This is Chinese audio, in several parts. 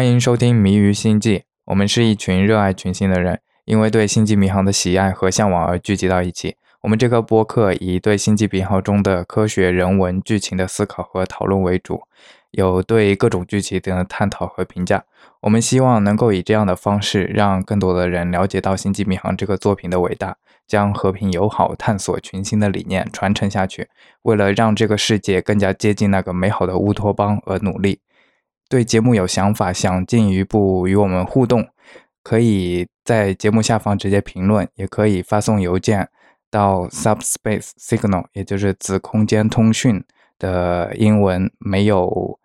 欢迎收听《迷于星际》，我们是一群热爱群星的人，因为对星际迷航的喜爱和向往而聚集到一起。我们这个播客以对星际迷航中的科学、人文、剧情的思考和讨论为主，有对各种剧情的探讨和评价。我们希望能够以这样的方式，让更多的人了解到《星际迷航》这个作品的伟大，将和平友好、探索群星的理念传承下去。为了让这个世界更加接近那个美好的乌托邦而努力。对节目有想法，想进一步与我们互动，可以在节目下方直接评论，也可以发送邮件到 Subspace Signal，也就是子空间通讯的英文没有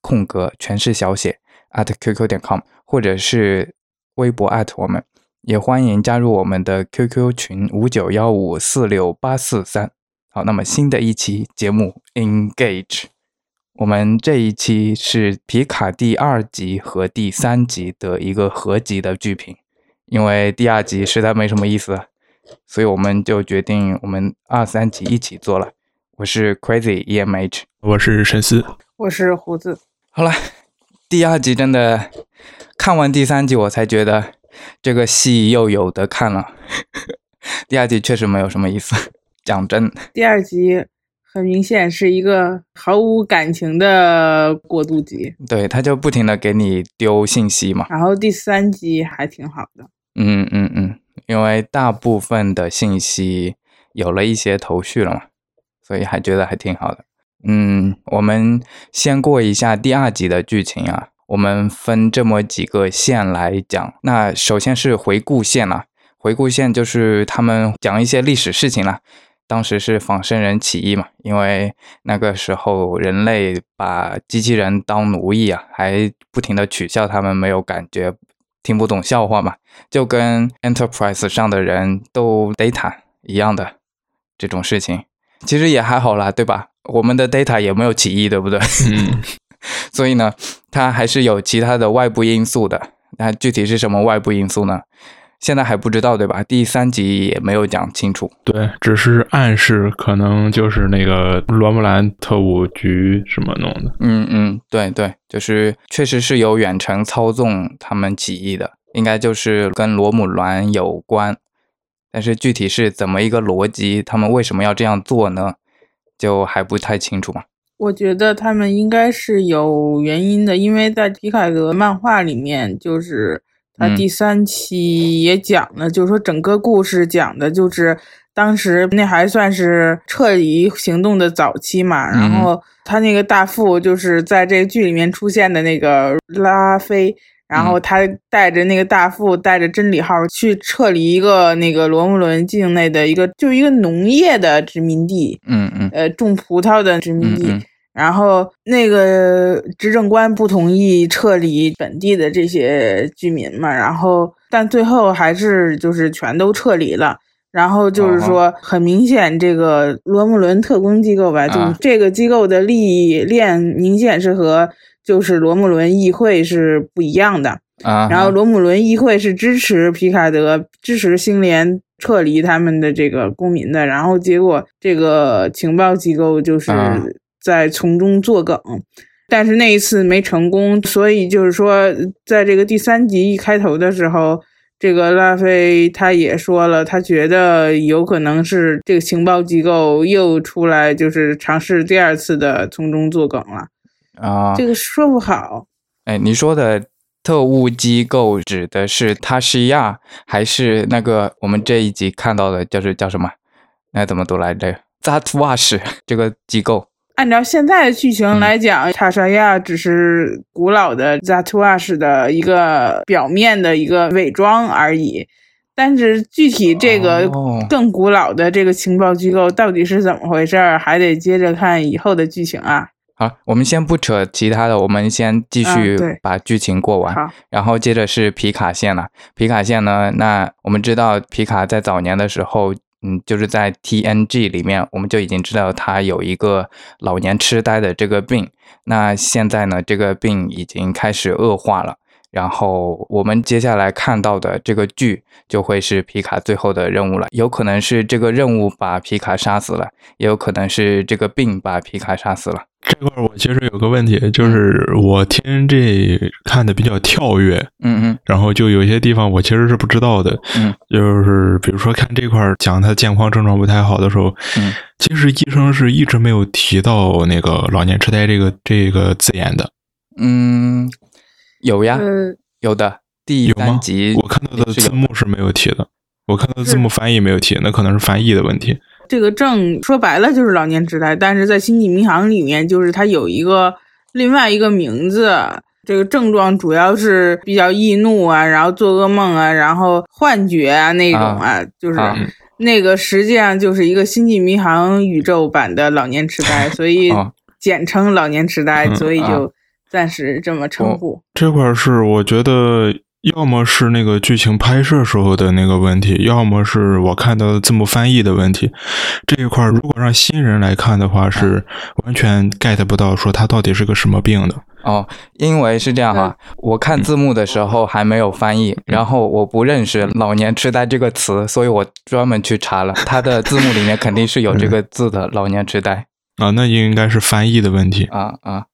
空格，全是小写 at qq 点 com，或者是微博 at 我们，也欢迎加入我们的 QQ 群五九幺五四六八四三。好，那么新的一期节目 Engage。我们这一期是皮卡第二集和第三集的一个合集的剧评，因为第二集实在没什么意思，所以我们就决定我们二三集一起做了。我是 Crazy EMH，我是沈思，我是胡子。好了，第二集真的看完第三集，我才觉得这个戏又有的看了。第二集确实没有什么意思，讲真。第二集。很明显是一个毫无感情的过渡集，对，他就不停的给你丢信息嘛。然后第三集还挺好的，嗯嗯嗯，因为大部分的信息有了一些头绪了嘛，所以还觉得还挺好的。嗯，我们先过一下第二集的剧情啊，我们分这么几个线来讲。那首先是回顾线啊，回顾线就是他们讲一些历史事情了。当时是仿生人起义嘛，因为那个时候人类把机器人当奴役啊，还不停的取笑他们没有感觉，听不懂笑话嘛，就跟 Enterprise 上的人都 data 一样的这种事情，其实也还好啦，对吧？我们的 data 也没有起义，对不对？嗯，所以呢，它还是有其他的外部因素的。那具体是什么外部因素呢？现在还不知道对吧？第三集也没有讲清楚，对，只是暗示可能就是那个罗姆兰特务局什么弄的。嗯嗯，对对，就是确实是有远程操纵他们起义的，应该就是跟罗姆兰有关。但是具体是怎么一个逻辑，他们为什么要这样做呢？就还不太清楚嘛。我觉得他们应该是有原因的，因为在皮凯德漫画里面就是。他第三期也讲了，就是说整个故事讲的就是当时那还算是撤离行动的早期嘛。然后他那个大副就是在这个剧里面出现的那个拉菲，然后他带着那个大副带着真理号去撤离一个那个罗姆伦境内的一个就一个农业的殖民地，嗯嗯，呃，种葡萄的殖民地。然后那个执政官不同意撤离本地的这些居民嘛，然后但最后还是就是全都撤离了。然后就是说，很明显这个罗姆伦特工机构吧，就是这个机构的利益链明显是和就是罗姆伦议会是不一样的啊。然后罗姆伦议会是支持皮卡德支持星联撤离他们的这个公民的，然后结果这个情报机构就是。在从中作梗，但是那一次没成功，所以就是说，在这个第三集一开头的时候，这个拉菲他也说了，他觉得有可能是这个情报机构又出来，就是尝试第二次的从中作梗了啊。这个说不好。哎，你说的特务机构指的是塔西亚，还是那个我们这一集看到的，就是叫什么？那怎么读来着？扎图瓦什这个机构。按照现在的剧情来讲，塔莎亚只是古老的 Zatuash 的一个表面的一个伪装而已。但是具体这个更古老的这个情报机构到底是怎么回事儿，还得接着看以后的剧情啊。好，我们先不扯其他的，我们先继续把剧情过完。然后接着是皮卡线了。皮卡线呢？那我们知道皮卡在早年的时候。嗯，就是在 TNG 里面，我们就已经知道他有一个老年痴呆的这个病。那现在呢，这个病已经开始恶化了。然后我们接下来看到的这个剧就会是皮卡最后的任务了。有可能是这个任务把皮卡杀死了，也有可能是这个病把皮卡杀死了。这块我其实有个问题，就是我听这看的比较跳跃，嗯嗯然后就有些地方我其实是不知道的，嗯，就是比如说看这块儿讲他健康症状不太好的时候，嗯，其实医生是一直没有提到那个老年痴呆这个这个字眼的，嗯，有呀，呃，有的。第有吗三集我看到的字幕是没有提的，我看到的字幕翻译没有提，那可能是翻译的问题。这个症说白了就是老年痴呆，但是在星际迷航里面，就是它有一个另外一个名字。这个症状主要是比较易怒啊，然后做噩梦啊，然后幻觉啊那种啊，就是啊那个实际上就是一个星际迷航宇宙版的老年痴呆，所以哦简称老年痴呆，嗯所以啊就暂时这么称呼。这块儿是我觉得，要么是那个剧情拍摄时候的那个问题，要么是我看到的字幕翻译的问题。这一块儿如果让新人来看的话，是完全 get 不到说他到底是个什么病的。哦，因为是这样哈，我看字幕的时候还没有翻译，然后我不认识“老年痴呆”这个词，所以我专门去查了，它的字幕里面肯定是有这个字的“老年痴呆啊，那应该是翻译的问题”。啊啊。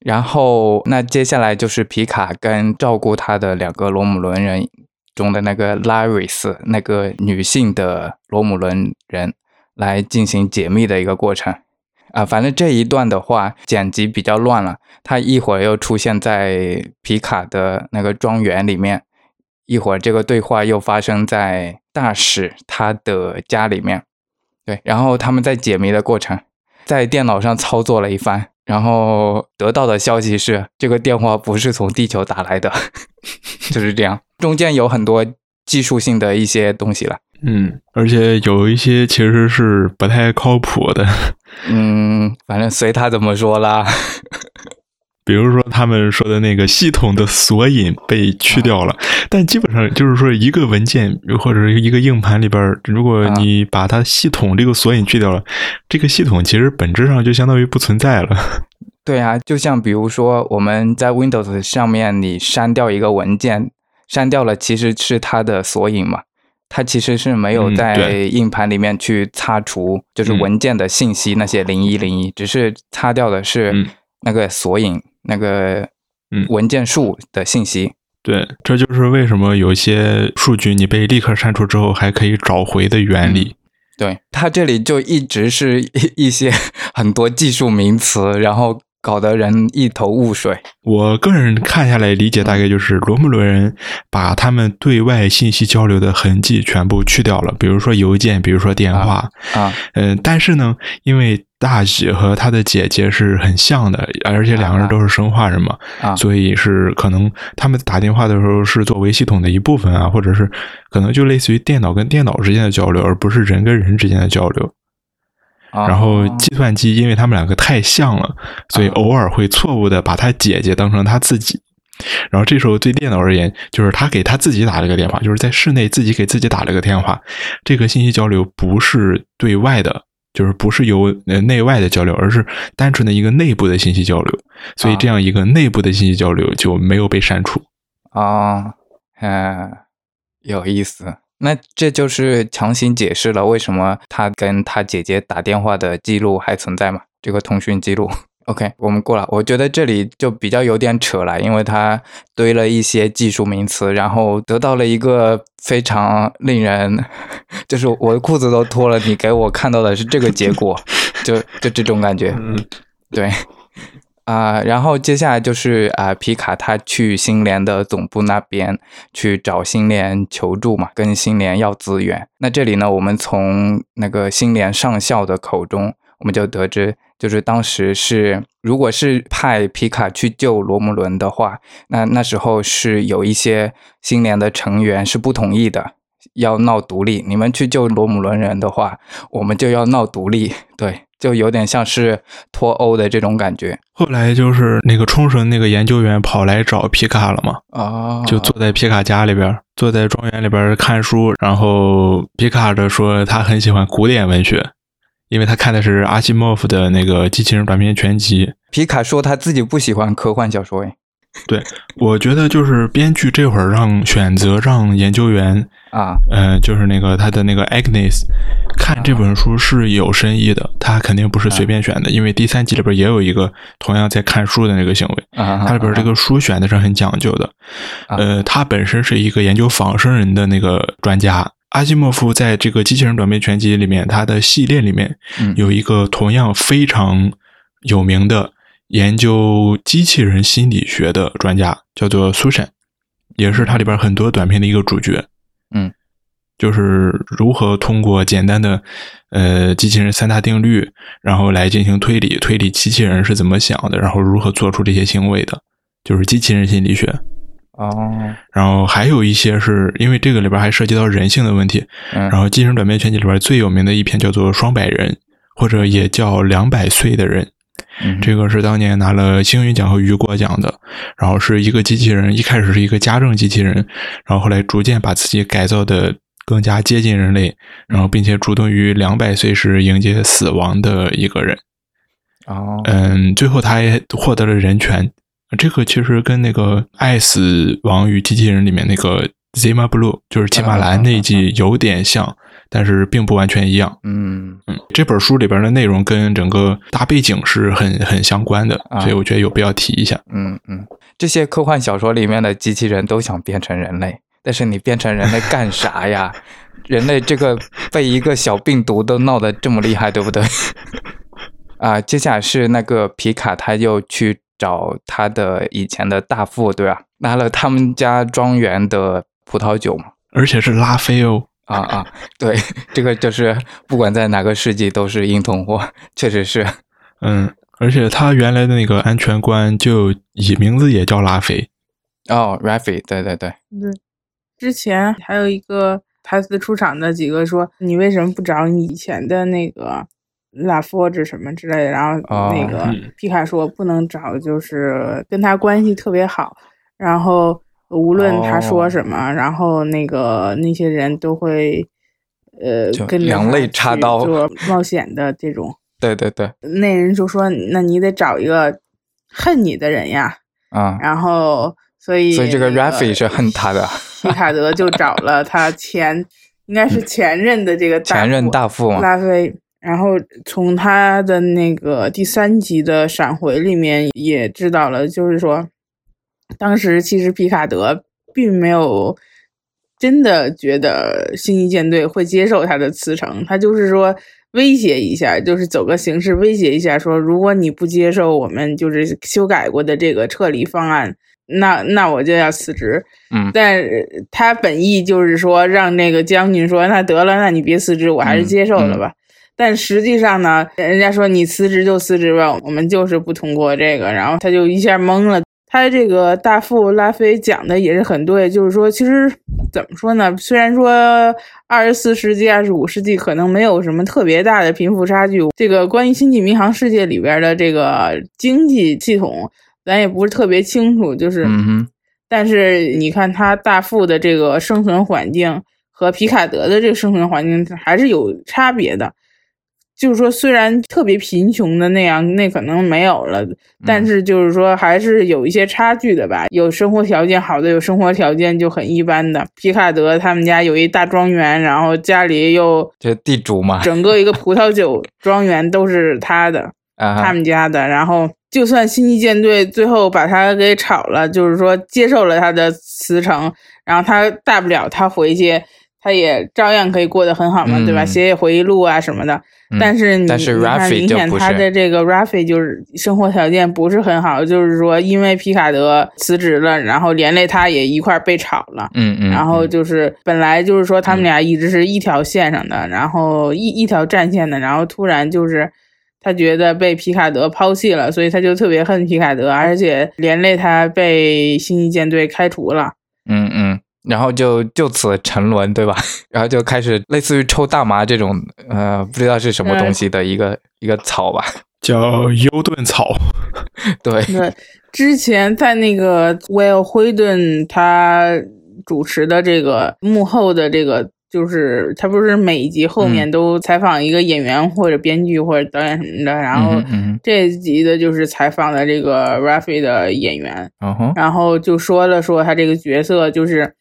然后那接下来就是皮卡跟照顾他的两个罗姆伦人中的那个拉瑞斯，那个女性的罗姆伦人来进行解密的一个过程。啊，反正这一段的话，剪辑比较乱了。他一会儿又出现在皮卡的那个庄园里面，一会儿这个对话又发生在大使他的家里面。对，然后他们在解谜的过程，在电脑上操作了一番，然后得到的消息是，这个电话不是从地球打来的，就是这样。中间有很多技术性的一些东西了。嗯，而且有一些其实是不太靠谱的，嗯，反正随他怎么说啦。比如说他们说的那个系统的索引被去掉了，但基本上就是说一个文件或者是一个硬盘里边，如果你把它系统这个索引去掉了，这个系统其实本质上就相当于不存在了。对啊，就像比如说我们在 Windows 上面，你删掉一个文件，删掉了其实是它的索引嘛，它其实是没有嗯在硬盘里面去擦除，就是嗯。文件的信息那些零一零一，只是擦掉的是嗯。那个索引、那个嗯文件数的信息。对，这就是为什么有些数据你被立刻删除之后还可以找回的原理。对，它这里就一直是一一些 很多技术名词，然后搞得人一头雾水。我个人看下来理解大概就是罗姆伦人把他们对外信息交流的痕迹全部去掉了，比如说邮件，比如说电话，啊嗯、但是呢，因为大喜和他的姐姐是很像的，而且两个人都是生化人嘛，啊所以是可能他们打电话的时候是作为系统的一部分啊，或者是可能就类似于电脑跟电脑之间的交流，而不是人跟人之间的交流。啊！然后计算机因为他们两个太像了，所以啊偶尔会错误的把他姐姐当成他自己。然后这时候对电脑而言，就是他给他自己打了个电话，就是在室内自己给自己打了个电话。这个信息交流不是对外的，就是不是由呃内外的交流，而是单纯的一个内部的信息交流。所以这样一个内部的信息交流就没有被删除。啊，嗯，有意思。那这就是强行解释了为什么他跟他姐姐打电话的记录还存在嘛？这个通讯记录。OK，我们过了。我觉得这里就比较有点扯了，因为他堆了一些技术名词，然后得到了一个非常令人，就是我的裤子都脱了，你给我看到的是这个结果，就就这种感觉。嗯，对，啊、然后接下来就是啊、皮卡他去星联的总部那边去找星联求助嘛，跟星联要资源。那这里呢，我们从那个星联上校的口中，我们就得知，就是当时是如果是派皮卡去救罗姆伦的话，那那时候是有一些星联的成员是不同意的。要闹独立，你们去救罗姆伦人的话，我们就要闹独立，对，就有点像是脱欧的这种感觉后来就是那个冲绳那个研究员跑来找皮卡了嘛，哦，就坐在皮卡家里边，坐在庄园里边看书。然后皮卡的说他很喜欢古典文学，因为他看的是阿西莫夫的那个《机器人短篇全集》。皮卡说他自己不喜欢科幻小说，诶，对，我觉得就是编剧这会儿让选择让研究员啊，呃，就是那个他的那个 Agnes 看这本书是有深意的，他肯定不是随便选的，因为第三集里边也有一个同样在看书的那个行为，啊它里边这个书选的是很讲究的，呃，他本身是一个研究仿生人的那个专家。阿西莫夫在这个《机器人短篇全集》里面，他的系列里面有一个同样非常有名的研究机器人心理学的专家，叫做苏珊，也是它里边很多短片的一个主角。嗯，就是如何通过简单的呃机器人三大定律，然后来进行推理，推理机器人是怎么想的，然后如何做出这些行为的，就是机器人心理学。哦，然后还有一些是因为这个里边还涉及到人性的问题。嗯然后《机器人短篇全集》里边最有名的一篇叫做《双百人》，或者也叫《两百岁的人》。嗯这个是当年拿了星云奖和雨果奖的。然后是一个机器人，一开始是一个家政机器人，然后后来逐渐把自己改造的更加接近人类，然后并且主动于两百岁时迎接死亡的一个人。哦，嗯，最后他也获得了人权。这个其实跟那个《爱死亡与机器人》里面那个 Zima Blue，就是骑马兰那一季有点像，但是并不完全一样。嗯嗯，这本书里边的内容跟整个大背景是很很相关的，啊所以我觉得有必要提一下。嗯嗯，这些科幻小说里面的机器人都想变成人类，但是你变成人类干啥呀？人类这个被一个小病毒都闹得这么厉害，对不对？啊，接下来是那个皮卡，他又去找他的以前的大副，对吧？拿了他们家庄园的葡萄酒嘛。而且是拉菲哦，啊啊，对，这个就是不管在哪个世纪都是硬通货，确实是。嗯，而且他原来的那个安全官就以名字也叫拉菲。哦，Raffi，对对对，对，之前还有一个台词出场的几个说，你为什么不找你以前的那个拉佛之什么之类的？然后哦那个嗯皮卡说不能找，就是跟他关系特别好，然后无论他说什么，然后那个那些人都会。呃，跟着两肋插刀做 冒险的这种，对对对，那人就说：“那你得找一个恨你的人呀。”啊、然后，所以所以这个那 Raffi 是恨他的 皮卡德就找了他前，应该是前任的这个大前任大副嘛。拉菲。然后从他的那个第三集的闪回里面也知道了，就是说，当时其实皮卡德并没有真的觉得星一舰队会接受他的辞呈，他就是说威胁一下，就是走个形式威胁一下，说如果你不接受我们就是修改过的这个撤离方案，那那我就要辞职。嗯但他本意就是说让那个将军说，那得了，那你别辞职，我还是接受了吧。但实际上呢，人家说你辞职就辞职吧，我们就是不通过这个，然后他就一下懵了。他这个大富拉菲讲的也是很对，就是说，其实怎么说呢？虽然说二十四世纪、二十五世纪可能没有什么特别大的贫富差距，这个关于星际迷航世界里边的这个经济系统，咱也不是特别清楚。就是，但是你看他大富的这个生存环境和皮卡德的这个生存环境还是有差别的。就是说，虽然特别贫穷的那样，那可能没有了，但是就是说还是有一些差距的吧。有生活条件好的，有生活条件就很一般的。皮卡德他们家有一大庄园，然后家里又这地主嘛，整个一个葡萄酒 庄园都是他的，啊他们家的。然后就算星际舰队最后把他给炒了，就是说接受了他的辞呈，然后他大不了他回去，他也照样可以过得很好嘛，对吧？嗯写写回忆录啊什么的。嗯但是你但是你看明显他的这个 Raffi 就是生活条件不是很好，就是说因为皮卡德辞职了，然后连累他也一块被炒了。嗯嗯，然后嗯就是本来就是说他们俩一直是一条线上的，然后一一条战线的，然后突然就是他觉得被皮卡德抛弃了，所以他就特别恨皮卡德，而且连累他被星际舰队开除了。嗯嗯，然后就就此沉沦，对吧？然后就开始类似于抽大麻这种，呃，不知道是什么东西的一个一个草吧？叫优顿草。对，对，之前在那个威尔惠顿他主持的这个幕后的这个就是他不是每一集后面都采访一个演员或者编剧或者导演什么的，然后这一集的就是采访的这个 Rafi 的演员，然后就说了说他这个角色就是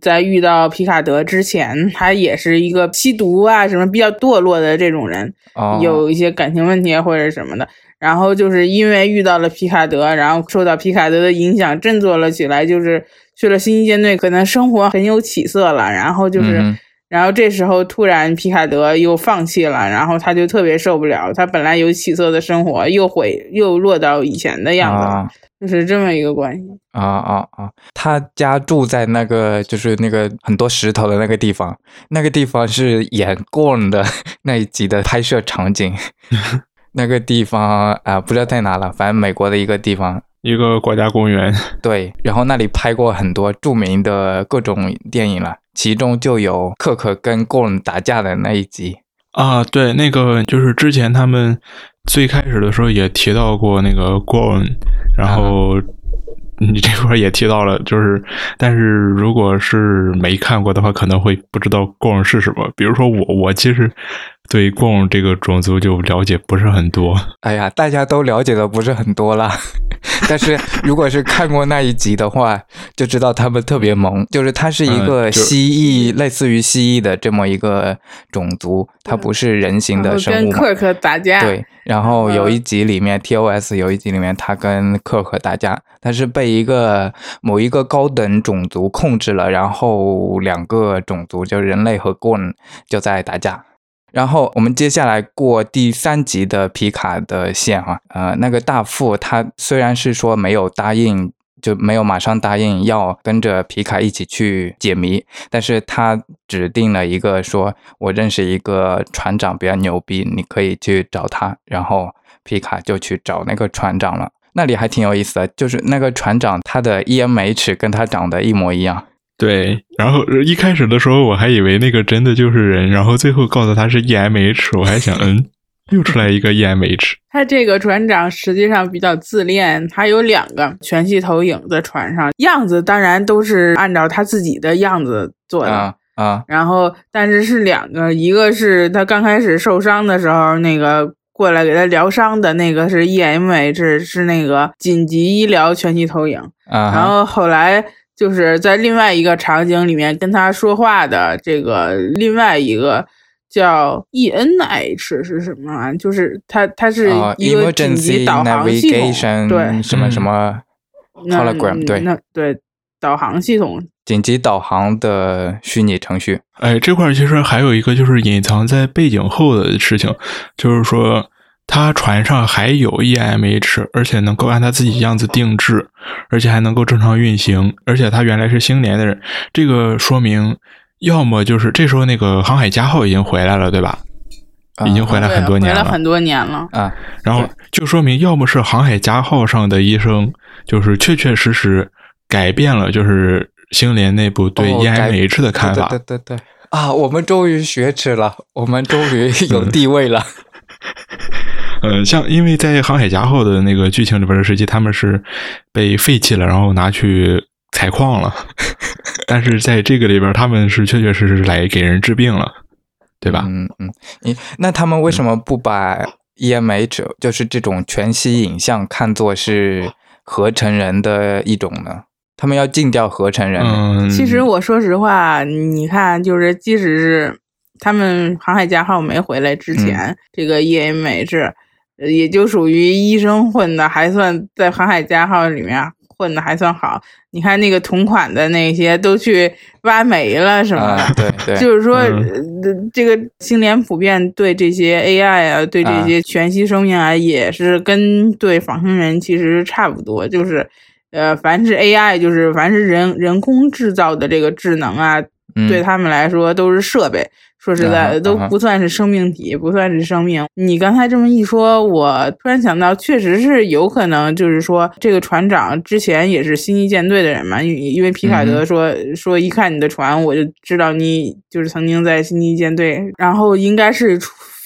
在遇到皮卡德之前，他也是一个吸毒啊什么比较堕落的这种人，有一些感情问题或者什么的。然后就是因为遇到了皮卡德，然后受到皮卡德的影响，振作了起来，就是去了星际舰队，可能生活很有起色了。然后就是，然后这时候突然皮卡德又放弃了，然后他就特别受不了，他本来有起色的生活又毁又落到以前的样子，就是这么一个关系。啊啊啊！他家住在那个就是那个很多石头的那个地方，那个地方是演 Gorn 的 那一集的拍摄场景。那个地方啊，不知道在哪了，反正美国的一个地方，一个国家公园。对，然后那里拍过很多著名的各种电影了，其中就有克克跟 Gorn 打架的那一集啊。对，那个就是之前他们最开始的时候也提到过那个 Gorn，然后你这块也提到了，就是，但是如果是没看过的话，可能会不知道 Gorn 是什么。比如说我，我其实。对贡这个种族就了解不是很多。哎呀，大家都了解的不是很多啦。但是如果是看过那一集的话，就知道他们特别萌。就是它是一个蜥蜴，类似于蜥蜴的这么一个种族，它不是人形的生物。跟克克打架。对，然后有一集里面，TOS 有一集里面，他跟克克打架，但是被一个某一个高等种族控制了，然后两个种族，就人类和贡就在打架。然后我们接下来过第三集的皮卡的线啊，呃，那个大副他虽然是说没有答应，就没有马上答应要跟着皮卡一起去解谜，但是他指定了一个说，我认识一个船长比较牛逼，你可以去找他。然后皮卡就去找那个船长了，那里还挺有意思的，就是那个船长他的 EMH 跟他长得一模一样。对，然后一开始的时候我还以为那个真的就是人，然后最后告诉他是 EMH，我还想，嗯，又出来一个 EMH。他这个船长实际上比较自恋，他有两个全息投影在船上，样子当然都是按照他自己的样子做的啊。然后，但是是两个，一个是他刚开始受伤的时候那个过来给他疗伤的那个是 EMH，是那个紧急医疗全息投影。啊，然后后来。就是在另外一个场景里面跟他说话的这个另外一个叫 E N H 是什么？就是他他是一个紧急导航系统，对，什么什么 hologram，对，那对导航系统，紧急导航的虚拟程序。哎，这块其实还有一个就是隐藏在背景后的事情，就是说。他船上还有 EMH，而且能够按他自己样子定制，而且还能够正常运行。而且他原来是星联的人，这个说明，要么就是这时候那个航海家号已经回来了，对吧？已经回来很多年了，回来很多年了啊。然后就说明，要么是航海家号上的医生，就是确确实实改变了，就是星联内部对 EMH 的看法。对对对啊，我们终于学耻了，我们终于有 地位了。呃，像因为在航海家号的那个剧情里边的时期他们是被废弃了，然后拿去采矿了。但是在这个里边，他们是确确实实来给人治病了，对吧？嗯嗯，你那他们为什么不把 EMH 就是这种全息影像看作是合成人的一种呢？他们要禁掉合成人。嗯，其实我说实话，你看，就是即使是他们航海家号没回来之前，这个 EMH。也就属于医生混的还算在航海家号里面混的还算好，你看那个同款的那些都去挖煤了什么的，对 对，就是说这个星联普遍对这些 AI 啊，对这些全息生命啊，也是跟对仿生人其实差不多，就是呃，凡是 AI，就是凡是人人工制造的这个智能啊，对他们来说都是设备。说实在的，都不算是生命体，不算是生命。你刚才这么一说，我突然想到，确实是有可能，就是说这个船长之前也是星际舰队的人嘛。因因为皮卡德说说一看你的船，我就知道你就是曾经在星际舰队。然后应该是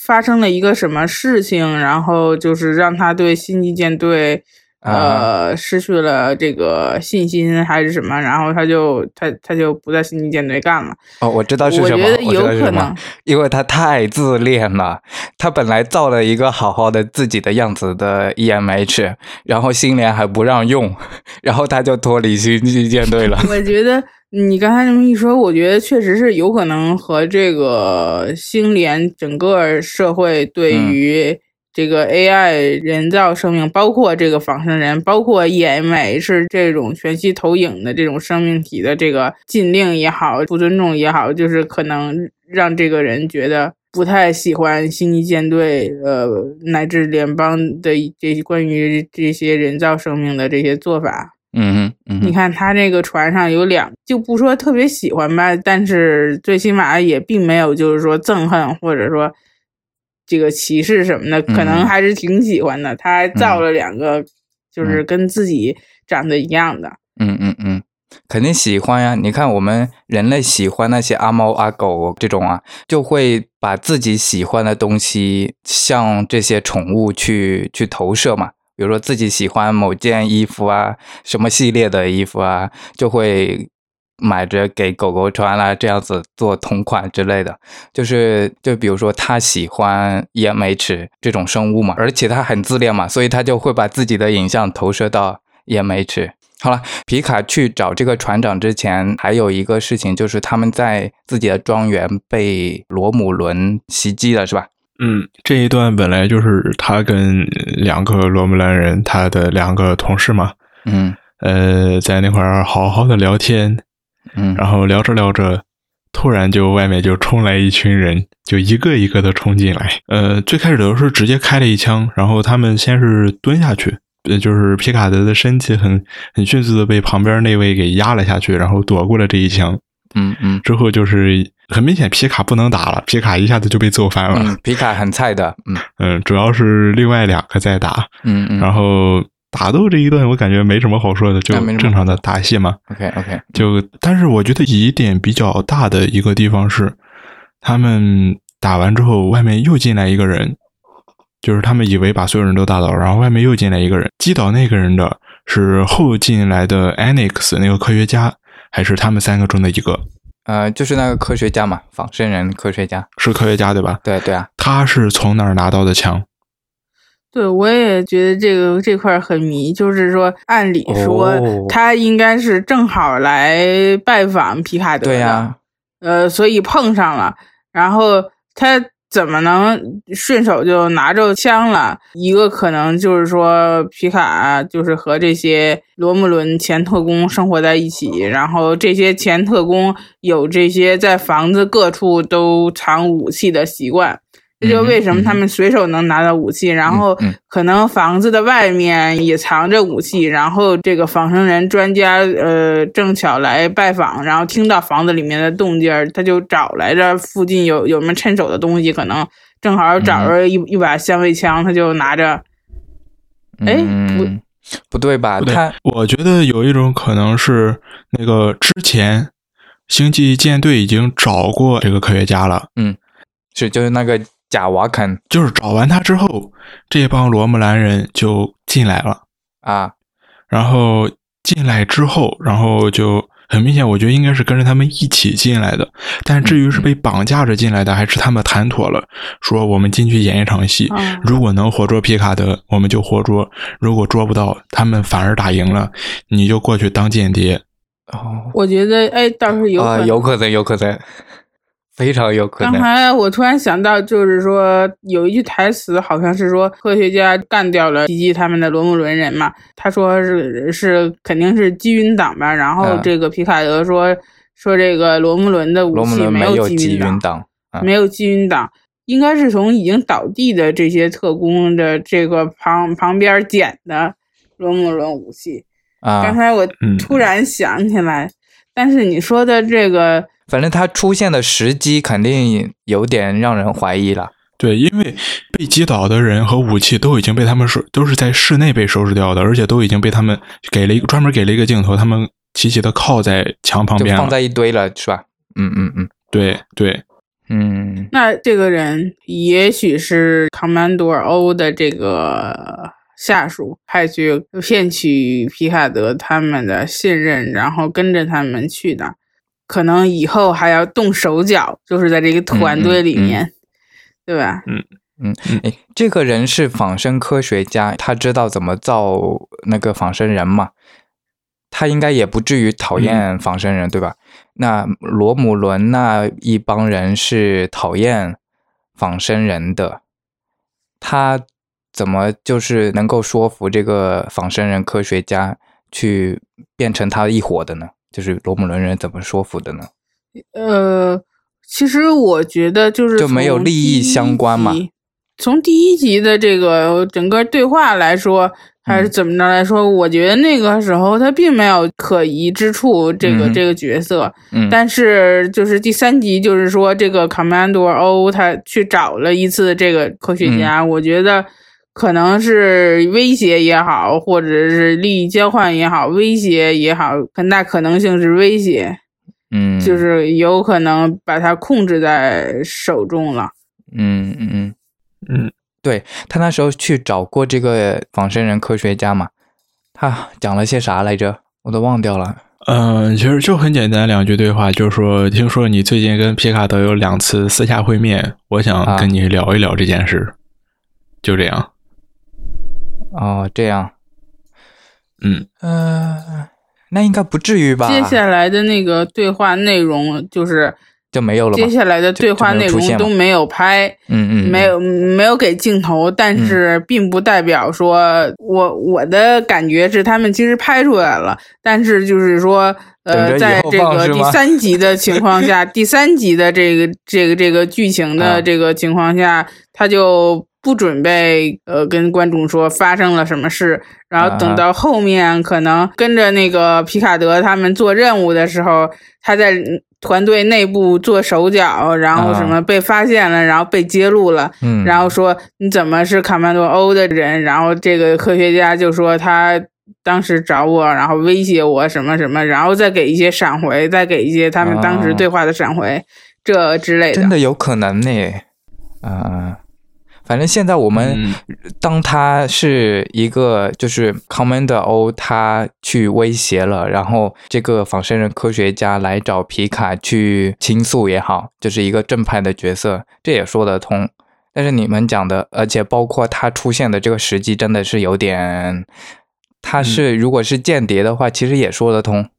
发生了一个什么事情，然后就是让他对星际舰队呃，失去了这个信心还是什么，然后他就他他就不在星际舰队干了。哦，我知道是什么，我觉得有可能，因为他太自恋了。他本来造了一个好好的自己的样子的 EMH，然后星联还不让用，然后他就脱离星际舰队了。我觉得你刚才这么一说，我觉得确实是有可能和这个星联整个社会对于。这个 AI 人造生命，包括这个仿生人，包括 EMH 这种全息投影的这种生命体的这个禁令也好，不尊重也好，就是可能让这个人觉得不太喜欢星际舰队，呃，乃至联邦的这些关于这些人造生命的这些做法。嗯嗯，你看他这个船上有两，就不说特别喜欢吧，但是最起码也并没有就是说憎恨或者说。这个骑士什么的，可能还是挺喜欢的。他还造了两个，就是跟自己长得一样的。嗯嗯嗯，肯定喜欢呀！你看，我们人类喜欢那些阿猫阿狗这种啊，就会把自己喜欢的东西向这些宠物去去投射嘛。比如说自己喜欢某件衣服啊，什么系列的衣服啊，就会。买着给狗狗穿啦，这样子做同款之类的，就是就比如说他喜欢 EMH 这种生物嘛，而且他很自恋嘛，所以他就会把自己的影像投射到 EMH。好了，皮卡去找这个船长之前，还有一个事情就是他们在自己的庄园被罗姆伦袭击了，是吧？嗯，这一段本来就是他跟两个罗姆兰人，他的两个同事嘛，嗯，呃，在那块儿好好的聊天。嗯，然后聊着聊着，突然就外面就冲来一群人，就一个一个的冲进来。呃，最开始的时候直接开了一枪，然后他们先是蹲下去，呃，就是皮卡德的身体很很迅速的被旁边那位给压了下去，然后躲过了这一枪。嗯嗯，之后就是很明显皮卡不能打了，皮卡一下子就被揍翻了。皮卡很菜的，嗯嗯，主要是另外两个在打，嗯嗯，然后。打斗这一段我感觉没什么好说的，就正常的打戏嘛。OK OK，就但是我觉得疑点比较大的一个地方是，他们打完之后，外面又进来一个人，就是他们以为把所有人都打倒，然后外面又进来一个人，击倒那个人的是后进来的 Anix 那个科学家，还是他们三个中的一个？呃，就是那个科学家嘛，仿生人科学家是科学家对吧？对对啊，他是从哪儿拿到的枪？对，我也觉得这个这块很迷，就是说，按理说他应该是正好来拜访皮卡德的，对呀，呃，所以碰上了，然后他怎么能顺手就拿着枪了？一个可能就是说，皮卡就是和这些罗姆伦前特工生活在一起，然后这些前特工有这些在房子各处都藏武器的习惯。这就为什么他们随手能拿到武器，然后可能房子的外面也藏着武器，然后这个仿生人专家呃正巧来拜访，然后听到房子里面的动静他就找来着附近有有什么趁手的东西，可能正好找着一一把香味枪，他就拿着。哎，不不对吧？他我觉得有一种可能是那个之前星际舰队已经找过这个科学家了，嗯，是就是那个。贾瓦肯就是找完他之后，这帮罗姆兰人就进来了啊。然后进来之后，然后就很明显，我觉得应该是跟着他们一起进来的。但至于是被绑架着进来的，还是他们谈妥了，说我们进去演一场戏，如果能活捉皮卡德，我们就活捉；如果捉不到，他们反而打赢了，你就过去当间谍。哦，我觉得哎，倒是有可有可能，有可能。非常有可能。刚才我突然想到，就是说有一句台词，好像是说科学家干掉了袭击他们的罗姆伦人嘛。他说是是肯定是基晕党吧。然后这个皮卡德说说这个罗姆伦的武器没有基晕党，没有基晕党，应该是从已经倒地的这些特工的这个旁旁边捡的罗姆伦武器。啊，刚才我突然想起来，但是你说的这个。反正他出现的时机肯定有点让人怀疑了。对，因为被击倒的人和武器都已经被他们收，都是在室内被收拾掉的，而且都已经被他们给了一个专门给了一个镜头，他们齐齐的靠在墙旁边，放在一堆了，是吧？嗯嗯嗯，对对，嗯。那这个人也许是 Commander O 的这个下属派去骗取皮卡德他们的信任，然后跟着他们去的。可能以后还要动手脚，就是在这个团队里面，对吧？嗯嗯，哎，这个人是仿生科学家，他知道怎么造那个仿生人嘛？他应该也不至于讨厌仿生人，对吧？那罗姆伦那一帮人是讨厌仿生人的，他怎么就是能够说服这个仿生人科学家去变成他一伙的呢？就是罗姆伦人怎么说服的呢？呃，其实我觉得就是就没有利益相关嘛。从第一集的这个整个对话来说，还是怎么着来说，我觉得那个时候他并没有可疑之处。这个这个角色，嗯，但是就是第三集，就是说这个 Commander O 他去找了一次这个科学家，我觉得。可能是威胁也好，或者是利益交换也好，威胁也好，很大可能性是威胁，嗯，就是有可能把他控制在手中了。嗯嗯嗯嗯，对他那时候去找过这个仿生人科学家嘛，他讲了些啥来着？我都忘掉了。嗯，其实就很简单两句对话，就是说，听说你最近跟皮卡德有两次私下会面，我想跟你聊一聊这件事，就这样。哦，这样，嗯呃，那应该不至于吧？接下来的那个对话内容就是就没有了。接下来的对话内容都没有拍，嗯嗯，没有没有给镜头，但是并不代表说我我的感觉是他们其实拍出来了，但是就是说，呃，在这个第三集的情况下，第三集的这个这个这个剧情的这个情况下，他就。不准备呃跟观众说发生了什么事，然后等到后面可能跟着那个皮卡德他们做任务的时候，他在团队内部做手脚，然后什么被发现了，然后被揭露了，然后说你怎么是卡曼多欧的人？然后这个科学家就说他当时找我，然后威胁我什么什么，然后再给一些闪回，再给一些他们当时对话的闪回，这之类的，真的有可能呢，啊。反正现在我们当他是一个就是 Commander O，他去威胁了，然后这个仿生人科学家来找皮卡去倾诉也好，就是一个正派的角色，这也说得通。但是你们讲的，而且包括他出现的这个时机，真的是有点，他是如果是间谍的话，其实也说得通。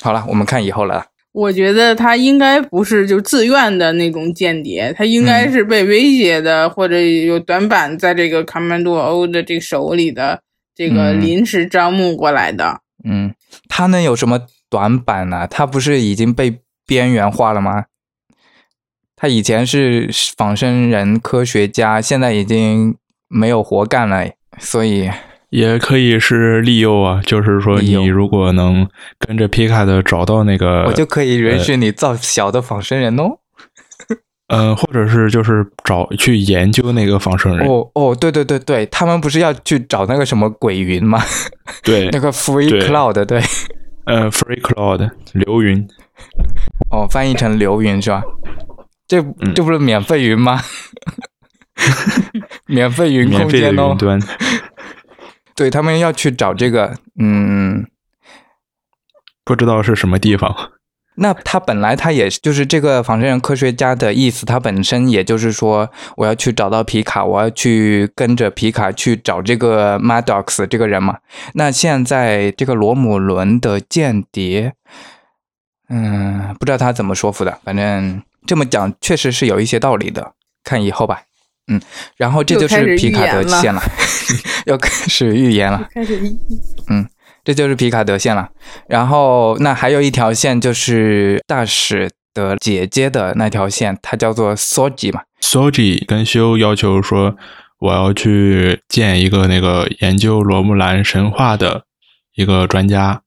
好了，我们看以后了。我觉得他应该不是就自愿的那种间谍，他应该是被威胁的，或者有短板在这个卡曼多欧的这手里的这个临时招募过来的。嗯，他能有什么短板呢？他不是已经被边缘化了吗？他以前是仿生人科学家，现在已经没有活干了，所以。也可以是利诱啊，就是说你如果能跟着皮卡的找到那个，我就可以允许你造小的仿生人哦。嗯，或者是就是找去研究那个仿生人。哦哦，对对对对，他们不是要去找那个什么鬼云吗？对，那个 Free Cloud，对，呃，Free Cloud 流云。哦，翻译成流云是吧？这这不是免费云吗？免费云空间哦。对他们要去找这个，嗯，不知道是什么地方。那他本来他也就是这个仿生人科学家的意思，他本身也就是说，我要去找到皮卡，我要去跟着皮卡去找这个 Maddox 这个人嘛。那现在这个罗姆伦的间谍，嗯，不知道他怎么说服的，反正这么讲确实是有一些道理的，看以后吧。嗯，然后这就是皮卡德线了，要开始预言了。开始嗯，这就是皮卡德线了。然后那还有一条线就是大使的姐姐的那条线，它叫做 Soji 嘛。Soji 跟修要求说，我要去见一个那个研究罗木兰神话的一个专家，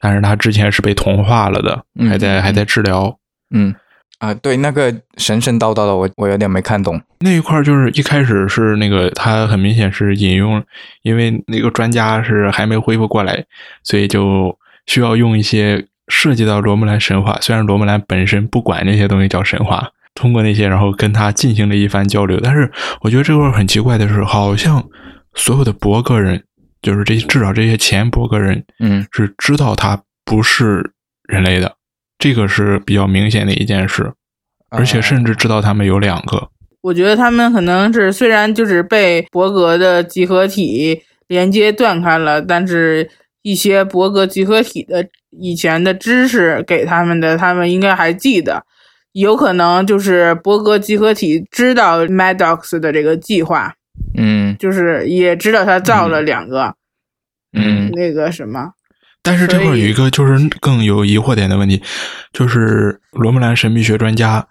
但是他之前是被同化了的，还在还在治疗。嗯。啊，对，那个神神叨叨的，我我有点没看懂。那一块就是一开始是那个，他很明显是引用，因为那个专家是还没恢复过来，所以就需要用一些涉及到罗木兰神话。虽然罗木兰本身不管那些东西叫神话，通过那些然后跟他进行了一番交流。但是我觉得这块很奇怪的是，好像所有的博格人，就是这至少这些前博格人嗯是知道他不是人类的，这个是比较明显的一件事，而且甚至知道他们有两个。我觉得他们可能是虽然就是被伯格的集合体连接断开了，但是一些伯格集合体的以前的知识给他们的，他们应该还记得。有可能就是伯格集合体知道 Maddox 的这个计划，嗯就是也知道他造了两个、嗯那个什么，但是这块有一个就是更有疑惑点的问题，就是罗姆兰神秘学专家，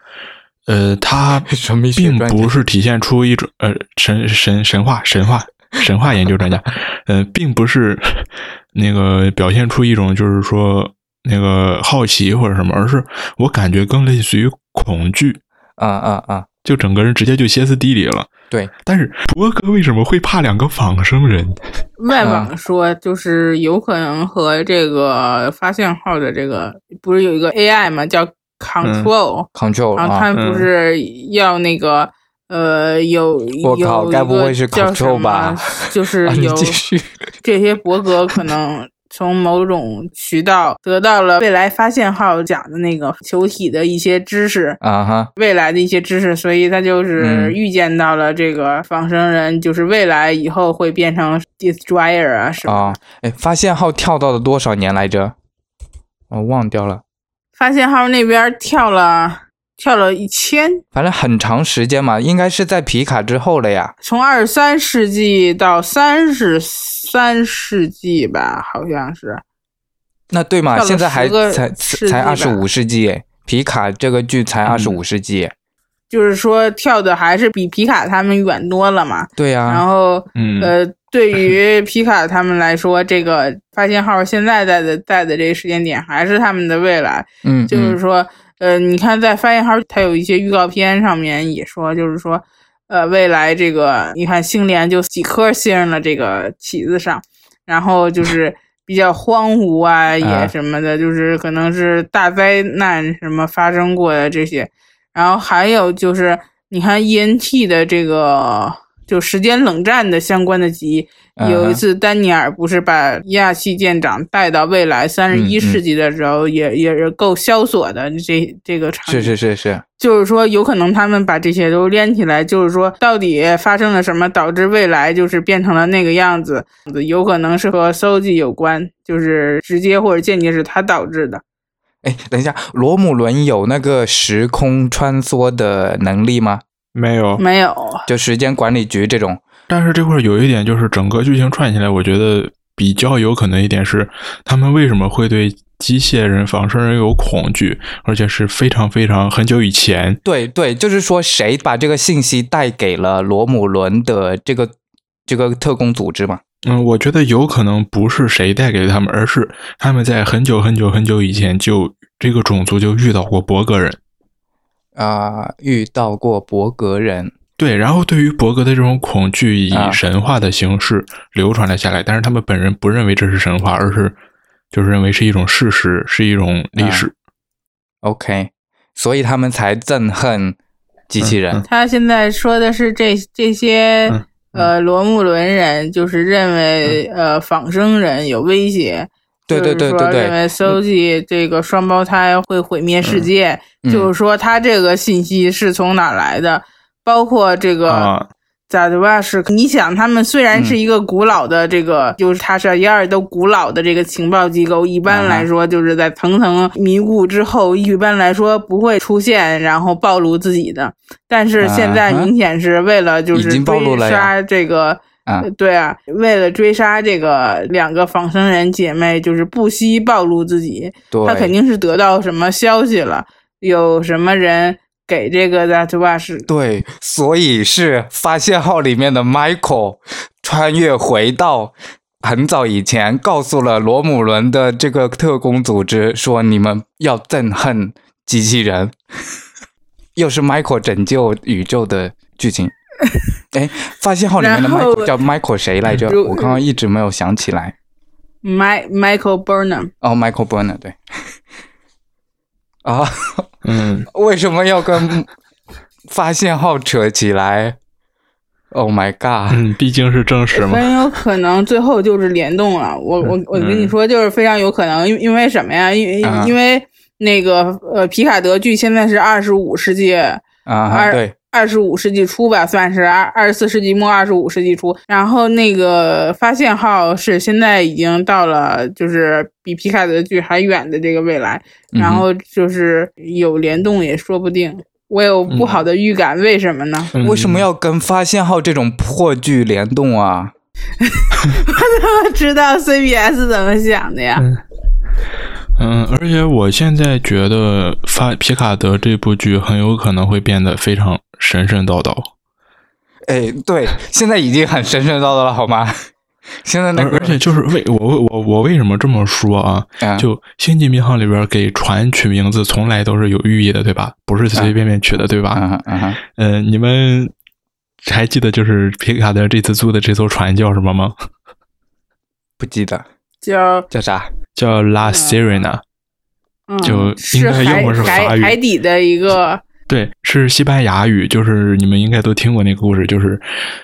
呃，他 并不是体现出一种呃神神神话神话 神话研究专家，呃，并不是 那个表现出一种就是说那个好奇或者什么，而是我感觉更类似于恐惧，啊啊啊，就整个人直接就歇斯底里了。对，但是博格为什么会怕两个仿生人？外网说就是有可能和这个发现号的这个不是有一个 AI 嘛，叫 Control，、control 然后他啊，们不是要那个、呃有我靠有该不会是 Control 吧就是 有这些博格可能从某种渠道得到了未来发现号讲的那个球体的一些知识。啊哈，未来的一些知识，所以他就是嗯预见到了这个仿生人，就是未来以后会变成 destroyer 啊什么的。啊，哎，发现号跳到了多少年来着？我忘掉了，发现号那边跳了跳了一千，反正很长时间嘛，应该是在皮卡之后了呀。从二十三世纪到三十三世纪吧，好像是。那对嘛？现在还才才二十五世纪哎，皮卡这个剧才二十五世纪哎。就是说跳的还是比皮卡他们远多了嘛。对呀、然后，嗯呃，对于皮卡他们来说，这个发现号现在在的在的这个时间点还是他们的未来。嗯，就是嗯说，呃，你看在发现号，它有一些预告片上面也说，就是说，呃，未来这个你看星联就几颗星了这个旗子上，然后就是比较荒芜啊，也什么的，就是可能是大灾难什么发生过的这些，然后还有就是你看 ENT 的这个。就时间冷战的相关的集，有一嗯次丹尼尔不是把亚细舰长带到未来三十一世纪的时候，也也是够萧索的。这这个场景是是是是，就是说有可能他们把这些都连起来，就是说到底发生了什么，导致未来就是变成了那个样子，有可能是和 Soji 有关，就是直接或者间接是他导致的。哎，等一下，罗姆伦有那个时空穿梭的能力吗？没有，没有，就时间管理局这种？但是这块儿有一点，就是整个剧情串起来，我觉得比较有可能一点是，他们为什么会对机械人、仿生人有恐惧，而且是非常非常很久以前。对对，就是说谁把这个信息带给了罗姆伦的这个这个特工组织嘛？嗯，我觉得有可能不是谁带给他们，而是他们在很久很久很久以前就这个种族就遇到过博格人。啊、遇到过伯格人，对，然后对于伯格的这种恐惧以啊神话的形式流传了下来，但是他们本人不认为这是神话，而是就是认为是一种事实，是一种历啊史。OK，所以他们才憎恨机器人。嗯他现在说的是这这些、嗯呃罗姆伦人，就是认为、呃仿生人有威胁。对对对对对就是说认为 Soji 这个双胞胎会毁灭世界，嗯就是说他这个信息是从哪儿来的？包括这个啊，咋的吧？是你想，他们虽然是一个古老的这个，就是他是一二都古老的这个情报机构，一般来说就是在层层迷雾之后，一般来说不会出现，然后暴露自己的。但是现在明显是为了就是追杀这个。啊呃对啊，为了追杀这个两个仿生人姐妹，就是不惜暴露自己。对，他肯定是得到什么消息了，有什么人给这个 That w a s 对，所以是发现号里面的 Michael 穿越回到很早以前，告诉了罗姆伦的这个特工组织说：“你们要憎恨机器人。”又是 Michael 拯救宇宙的剧情。哎，发现号里面的然后 Michael 叫 Michael 谁来着？我刚刚一直没有想起来。My Michael Burnham。哦，Michael Burner 对。啊，嗯，为什么要跟发现号扯起来？Oh my god！嗯，毕竟是正史嘛，很有可能最后就是联动了。我我我跟你说，就是非常有可能，因因为什么呀？因因为那个呃，皮卡德剧现在是二十五世纪啊，对。二十五世纪初吧，算是二二十四世纪末，二十五世纪初。然后那个发现号是现在已经到了，就是比皮卡德剧还远的这个未来。然后就是有联动也说不定。我有不好的预感，为什么呢？为什么要跟发现号这种破剧联动啊？我怎么知道 CBS 怎么想的呀？嗯，而且我现在觉得发皮卡德这部剧很有可能会变得非常。神神叨叨，哎，对，现在已经很神神叨叨了，好吗？现在那而且就是为我我我为什么这么说啊？就《星际迷航》里边给船取名字从来都是有寓意的，对吧？不是随随便便取的，对吧？嗯嗯，你们还记得就是皮卡德这次租的这艘船叫什么吗？不记得，叫叫啥？叫 La Serena，就应该要么是海海底的一个。对，是西班牙语，就是你们应该都听过那个故事，就是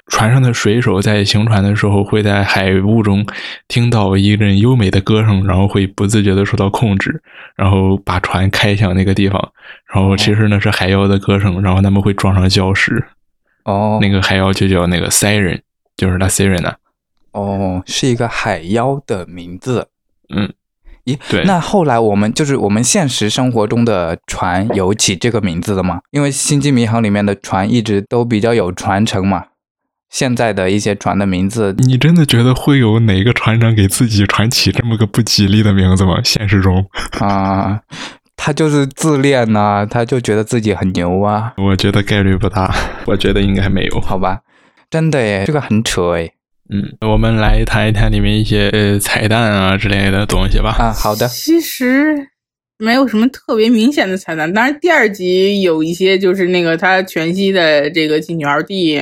船上的水手在行船的时候，会在海雾中听到一阵优美的歌声，然后会不自觉的受到控制，然后把船开向那个地方，然后其实那是海妖的歌声，然后他们会撞上礁石。哦，那个海妖就叫那个 Siren，就是 La Sirena。哦，是一个海妖的名字。嗯。咦，那后来我们就是我们现实生活中的船有起这个名字的吗？因为《星际迷航》里面的船一直都比较有传承嘛。现在的一些船的名字，你真的觉得会有哪个船长给自己船起这么个不吉利的名字吗？现实中啊，他就是自恋呐，他就觉得自己很牛啊。我觉得概率不大，我觉得应该没有。好吧，真的耶，这个很扯诶。嗯，我们来谈一谈里面一些呃彩蛋啊之类的东西吧。啊，好的。其实没有什么特别明显的彩蛋，当然第二集有一些，就是那个他全息的这个进取号 D，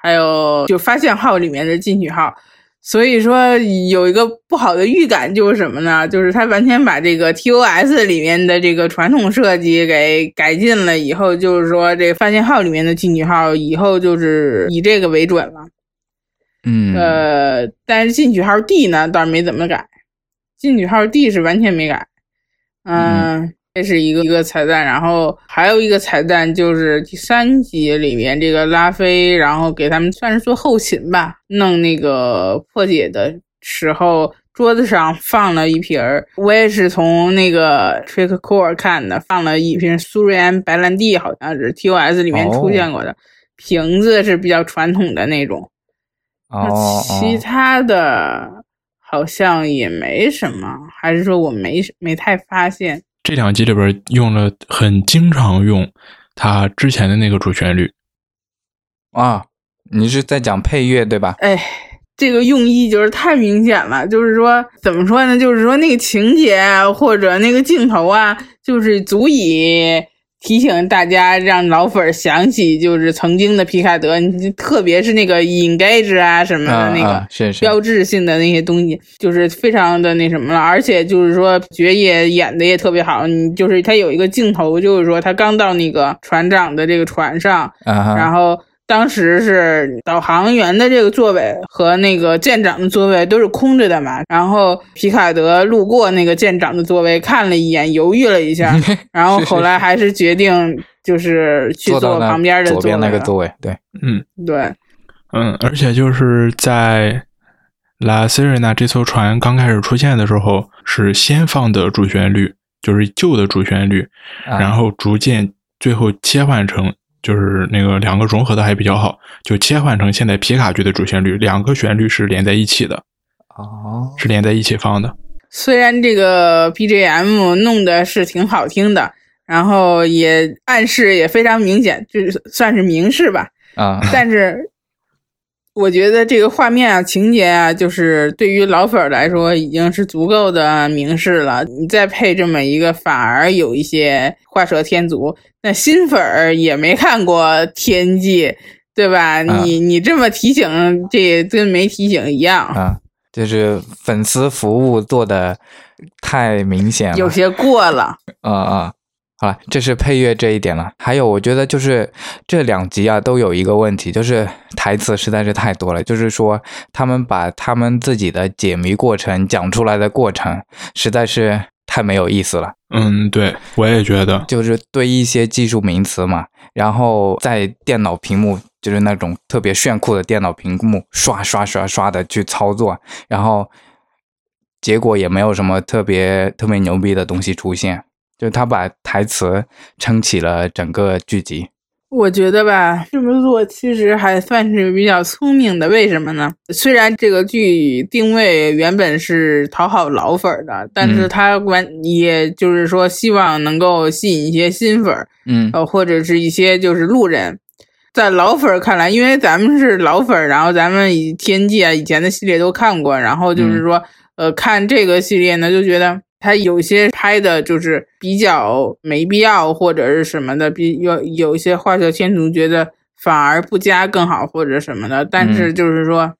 还有就发现号里面的进取号。所以说有一个不好的预感就是什么呢？就是他完全把这个 TOS 里面的这个传统设计给改进了以后，就是说这发现号里面的进取号以后就是以这个为准了。嗯呃，但是进取号 D 呢倒是没怎么改，进取号 D 是完全没改。嗯，这是一个一个彩蛋，然后还有一个彩蛋就是第三集里面这个拉菲，然后给他们算是做后勤吧，弄那个破解的时候，桌子上放了一瓶儿，我也是从那个 Trick Core 看的，放了一瓶苏瑞安白兰地，好像是 TOS 里面出现过的，瓶子是比较传统的那种。哦，其他的好像也没什么，还是说我没没太发现？这两集里边用了很经常用他之前的那个主旋律啊，你是在讲配乐对吧？哎，这个用意就是太明显了，就是说怎么说呢？就是说那个情节或者那个镜头啊，就是足以。提醒大家，让老粉想起就是曾经的皮卡德，特别是那个 engage 啊什么的那个标志性的那些东西，就是非常的那什么了。而且就是说，爵爷演的也特别好，你就是他有一个镜头，就是说他刚到那个船长的这个船上，然后。当时是导航员的这个座位和那个舰长的座位都是空着的嘛，然后皮卡德路过那个舰长的座位看了一眼，犹豫了一下，然后后来还是决定就是去坐旁边的左边那个座位。对，嗯，对，嗯，而且就是在拉塞瑞娜这艘船刚开始出现的时候，是先放的主旋律，就是旧的主旋律，然后逐渐最后切换成。就是那个两个融合的还比较好，就切换成现在皮卡剧的主旋律，两个旋律是连在一起的，哦，是连在一起放的。虽然这个 BGM 弄的是挺好听的，然后也暗示也非常明显，就是算是明示吧，啊，但是。我觉得这个画面啊、情节啊，就是对于老粉来说已经是足够的明示了。你再配这么一个，反而有一些画蛇添足。那新粉儿也没看过《天际》，对吧？你你这么提醒，这跟没提醒一样啊。就是粉丝服务做的太明显了，有些过了。啊啊，好了，这是配乐这一点了。还有，我觉得就是这两集啊，都有一个问题，就是台词实在是太多了。就是说，他们把他们自己的解谜过程讲出来的过程，实在是太没有意思了。嗯，对，我也觉得，就是对一些技术名词嘛，然后在电脑屏幕，就是那种特别炫酷的电脑屏幕，刷刷刷刷的去操作，然后结果也没有什么特别特别牛逼的东西出现。就他把台词撑起了整个剧集，我觉得吧，这么做其实还算是比较聪明的。为什么呢？虽然这个剧定位原本是讨好老粉的，但是他完，也就是说希望能够吸引一些新粉，嗯，呃，或者是一些就是路人，在老粉看来，因为咱们是老粉，然后咱们以天际啊以前的系列都看过，然后就是说，呃，看这个系列呢，就觉得。他有些拍的就是比较没必要，或者是什么的，比有有一些画蛇添足，觉得反而不加更好，或者什么的。但是就是说，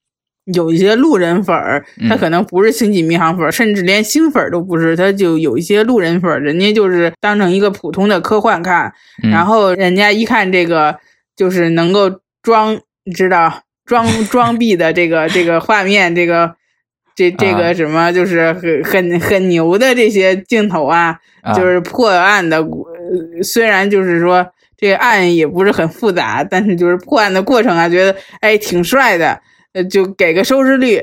有一些路人粉儿，他可能不是星际迷航粉，甚至连星粉都不是，他就有一些路人粉，人家就是当成一个普通的科幻看，然后人家一看这个，就是能够装，你知道装装逼的这个这个画面，这个。这这个什么就是很很很牛的这些镜头啊，就是破案的，虽然就是说这个案也不是很复杂，但是就是破案的过程啊，觉得哎挺帅的，呃，就给个收视率，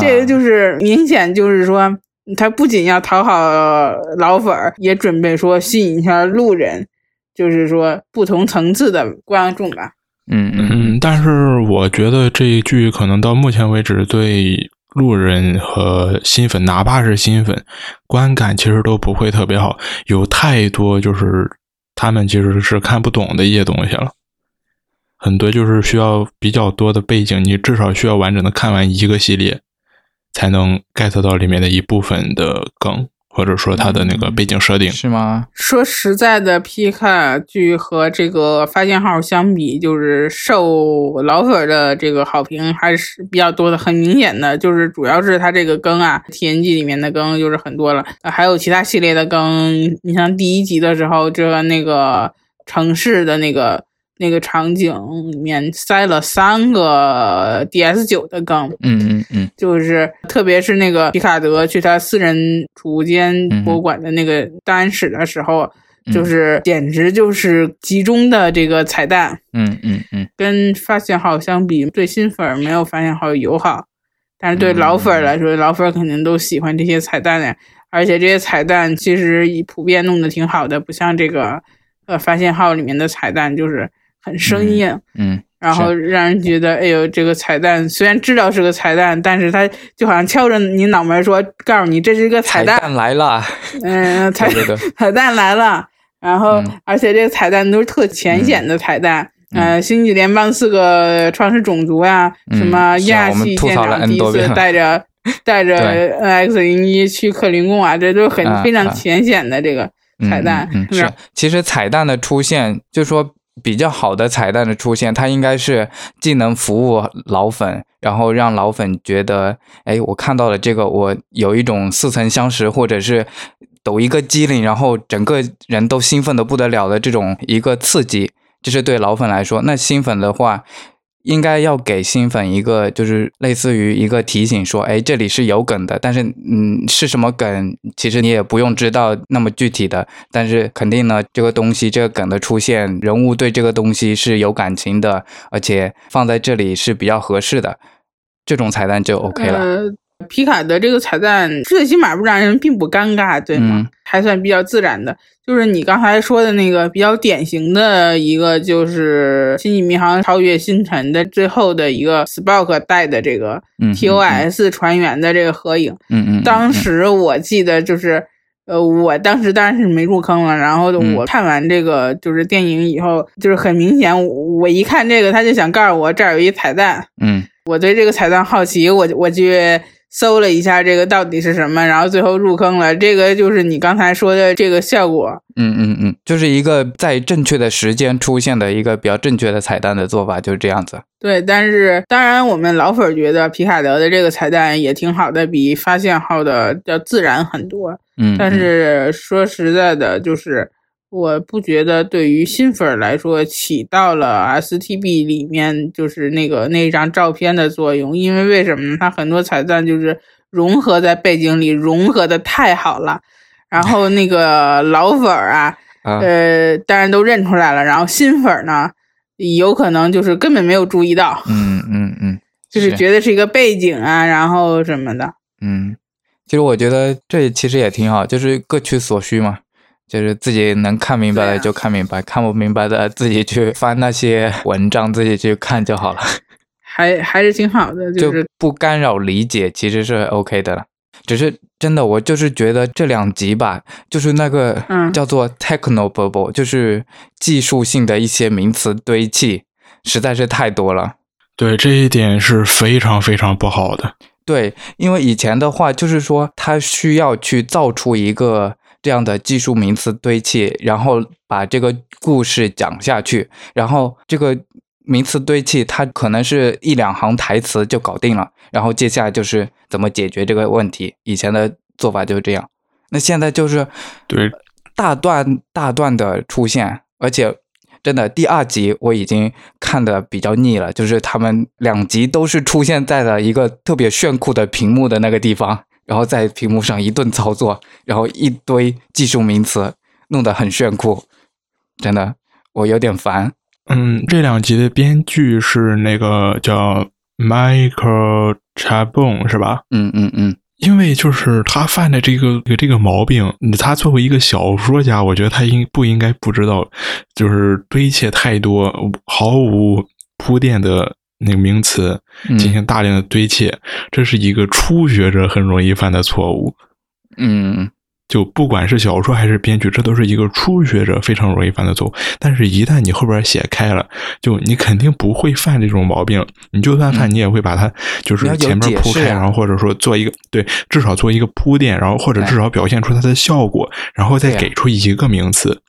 这个就是明显就是说他不仅要讨好老粉儿，也准备说吸引一下路人，就是说不同层次的观众吧。嗯嗯，但是我觉得这一剧可能到目前为止对。路人和新粉，哪怕是新粉，观感其实都不会特别好。有太多就是他们其实是看不懂的一些东西了，很多就是需要比较多的背景，你至少需要完整的看完一个系列，才能 get 到里面的一部分的梗。或者说它的那个背景设定是吗？说实在的，皮卡剧和这个发现号相比，就是受老粉的这个好评还是比较多的。很明显的就是，主要是它这个更啊，TNG 里面的更就是很多了，还有其他系列的更。你像第一集的时候，这那个城市的那个。那个场景里面塞了三个 DS 九的梗，嗯嗯嗯，就是特别是那个皮卡德去他私人储物间博物馆的那个档案室的时候，就是简直就是集中的这个彩蛋，嗯嗯嗯，跟发现号相比，对新粉没有发现号友好，但是对老粉来说，老粉肯定都喜欢这些彩蛋的，而且这些彩蛋其实普遍弄得挺好的，不像这个呃发现号里面的彩蛋就是。很生硬，嗯，然后让人觉得，哎呦，这个彩蛋虽然知道是个彩蛋，但是他就好像敲着你脑门说，告诉你这是一个彩蛋来了，嗯，彩彩蛋来了，然后而且这个彩蛋都是特浅显的彩蛋，呃，星际联邦四个创始种族呀，什么亚系舰长第一次带着 带着 N X 零一去克林贡啊，这都很非常浅显的这个彩蛋，是，其实彩蛋的出现就说。比较好的彩蛋的出现，它应该是既能服务老粉，然后让老粉觉得，哎，我看到了这个，我有一种似曾相识，或者是抖一个机灵，然后整个人都兴奋的不得了的这种一个刺激，这是对老粉来说。那新粉的话。应该要给新粉一个，就是类似于一个提醒，说，哎，这里是有梗的，但是，嗯，是什么梗，其实你也不用知道那么具体的，但是肯定呢，这个东西，这个梗的出现，人物对这个东西是有感情的，而且放在这里是比较合适的，这种彩蛋就 OK 了。皮卡的这个彩蛋，最起码不让人并不尴尬，对吗？还算比较自然的。就是你刚才说的那个比较典型的一个，就是《星际迷航：超越星辰》的最后的一个 Spock 带的这个 TOS 船员的这个合影。嗯嗯。当时我记得就是，呃，我当时当然是没入坑了。然后我看完这个就是电影以后，就是很明显，我一看这个，他就想告诉我这儿有一彩蛋。嗯。我对这个彩蛋好奇，我我就。搜了一下这个到底是什么，然后最后入坑了。这个就是你刚才说的这个效果。嗯嗯嗯，就是一个在正确的时间出现的一个比较正确的彩蛋的做法，就是这样子。对，但是当然我们老粉觉得皮卡德的这个彩蛋也挺好的，比发现号的要自然很多。嗯，但是说实在的，就是我不觉得对于新粉来说起到了 STB 里面就是那个那张照片的作用，因为为什么呢？它很多彩蛋就是融合在背景里，融合的太好了。然后那个 老粉儿啊，呃，当然都认出来了。然后新粉呢，有可能就是根本没有注意到。嗯嗯嗯，就是觉得是一个背景啊，然后什么的。嗯，其实我觉得这其实也挺好，就是各取所需嘛。就是自己能看明白的就看明白，看不明白的自己去翻那些文章，自己去看就好了。还还是挺好的，就是不干扰理解，其实是 OK 的了。只是真的，我就是觉得这两集吧，就是那个叫做 techno bubble，就是技术性的一些名词堆砌，实在是太多了。对这一点是非常非常不好的。对，因为以前的话，就是说他需要去造出一个。这样的技术名词堆砌，然后把这个故事讲下去，然后这个名词堆砌，它可能是一两行台词就搞定了，然后接下来就是怎么解决这个问题。以前的做法就是这样，那现在就是对大段大段的出现，而且真的第二集我已经看的比较腻了，就是他们两集都是出现在了一个特别炫酷的屏幕的那个地方。然后在屏幕上一顿操作，然后一堆技术名词，弄得很炫酷，真的我有点烦。嗯，这两集的编剧是那个叫 Michael Chabon 是吧？嗯嗯嗯，因为就是他犯的这个这个毛病，他作为一个小说家，我觉得他应不应该不知道，就是堆砌太多毫无铺垫的。那个名词进行大量的堆砌，这是一个初学者很容易犯的错误。嗯，就不管是小说还是编剧，这都是一个初学者非常容易犯的错误。但是，一旦你后边写开了，就你肯定不会犯这种毛病。你就算犯，你也会把它就是前面铺开，然后或者说做一个对，至少做一个铺垫，然后或者至少表现出它的效果，然后再给出一个名词，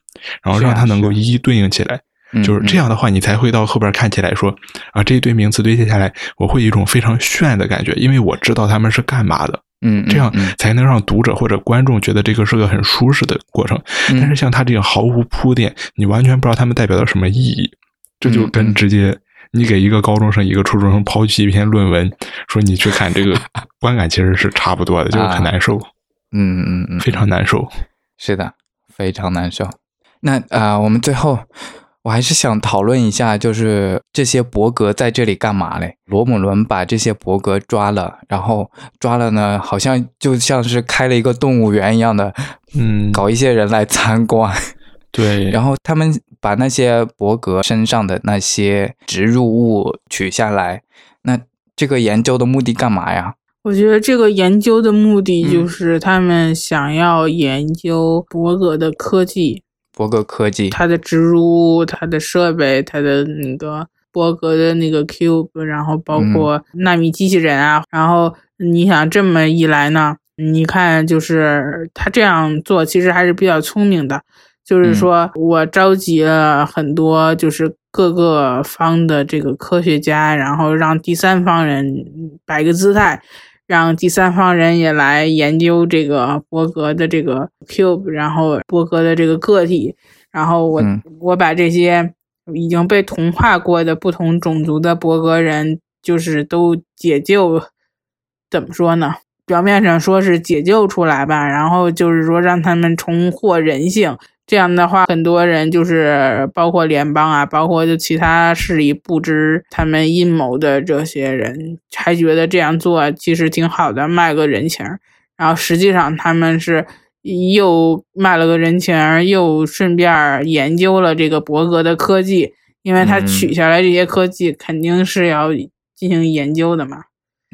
然后让它能够一一对应起来。就是这样的话，你才会到后边看起来说啊，这一堆名词堆砌下来，我会有一种非常炫的感觉，因为我知道他们是干嘛的。嗯，这样才能让读者或者观众觉得这个是个很舒适的过程。但是像他这样毫无铺垫，你完全不知道他们代表了什么意义，这就跟直接你给一个高中生、一个初中生抛弃一篇论文，说你去看这个 观感，其实是差不多的，就是很难受。嗯嗯嗯，非常难受。是的，非常难受。那啊，我们最后。我还是想讨论一下，就是这些伯格在这里干嘛嘞？罗姆伦把这些伯格抓了，然后抓了呢，好像就像是开了一个动物园一样的，嗯，搞一些人来参观。对，然后他们把那些伯格身上的那些植入物取下来，那这个研究的目的干嘛呀？我觉得这个研究的目的就是他们想要研究伯格的科技。博格科技，它的植入、它的设备、它的那个博格的那个 Cube，然后包括纳米机器人啊，然后你想这么一来呢？你看，就是他这样做其实还是比较聪明的，就是说我召集了很多就是各个方的这个科学家，然后让第三方人摆个姿态。让第三方人也来研究这个伯格的这个 cube，然后伯格的这个个体，然后我我把这些已经被同化过的不同种族的伯格人，就是都解救，怎么说呢？表面上说是解救出来吧，然后就是说让他们重获人性。这样的话，很多人就是包括联邦啊，包括就其他势力不知他们阴谋的这些人，还觉得这样做其实挺好的，卖个人情。然后实际上他们是又卖了个人情，又顺便研究了这个伯格的科技，因为他取下来这些科技肯定是要进行研究的嘛。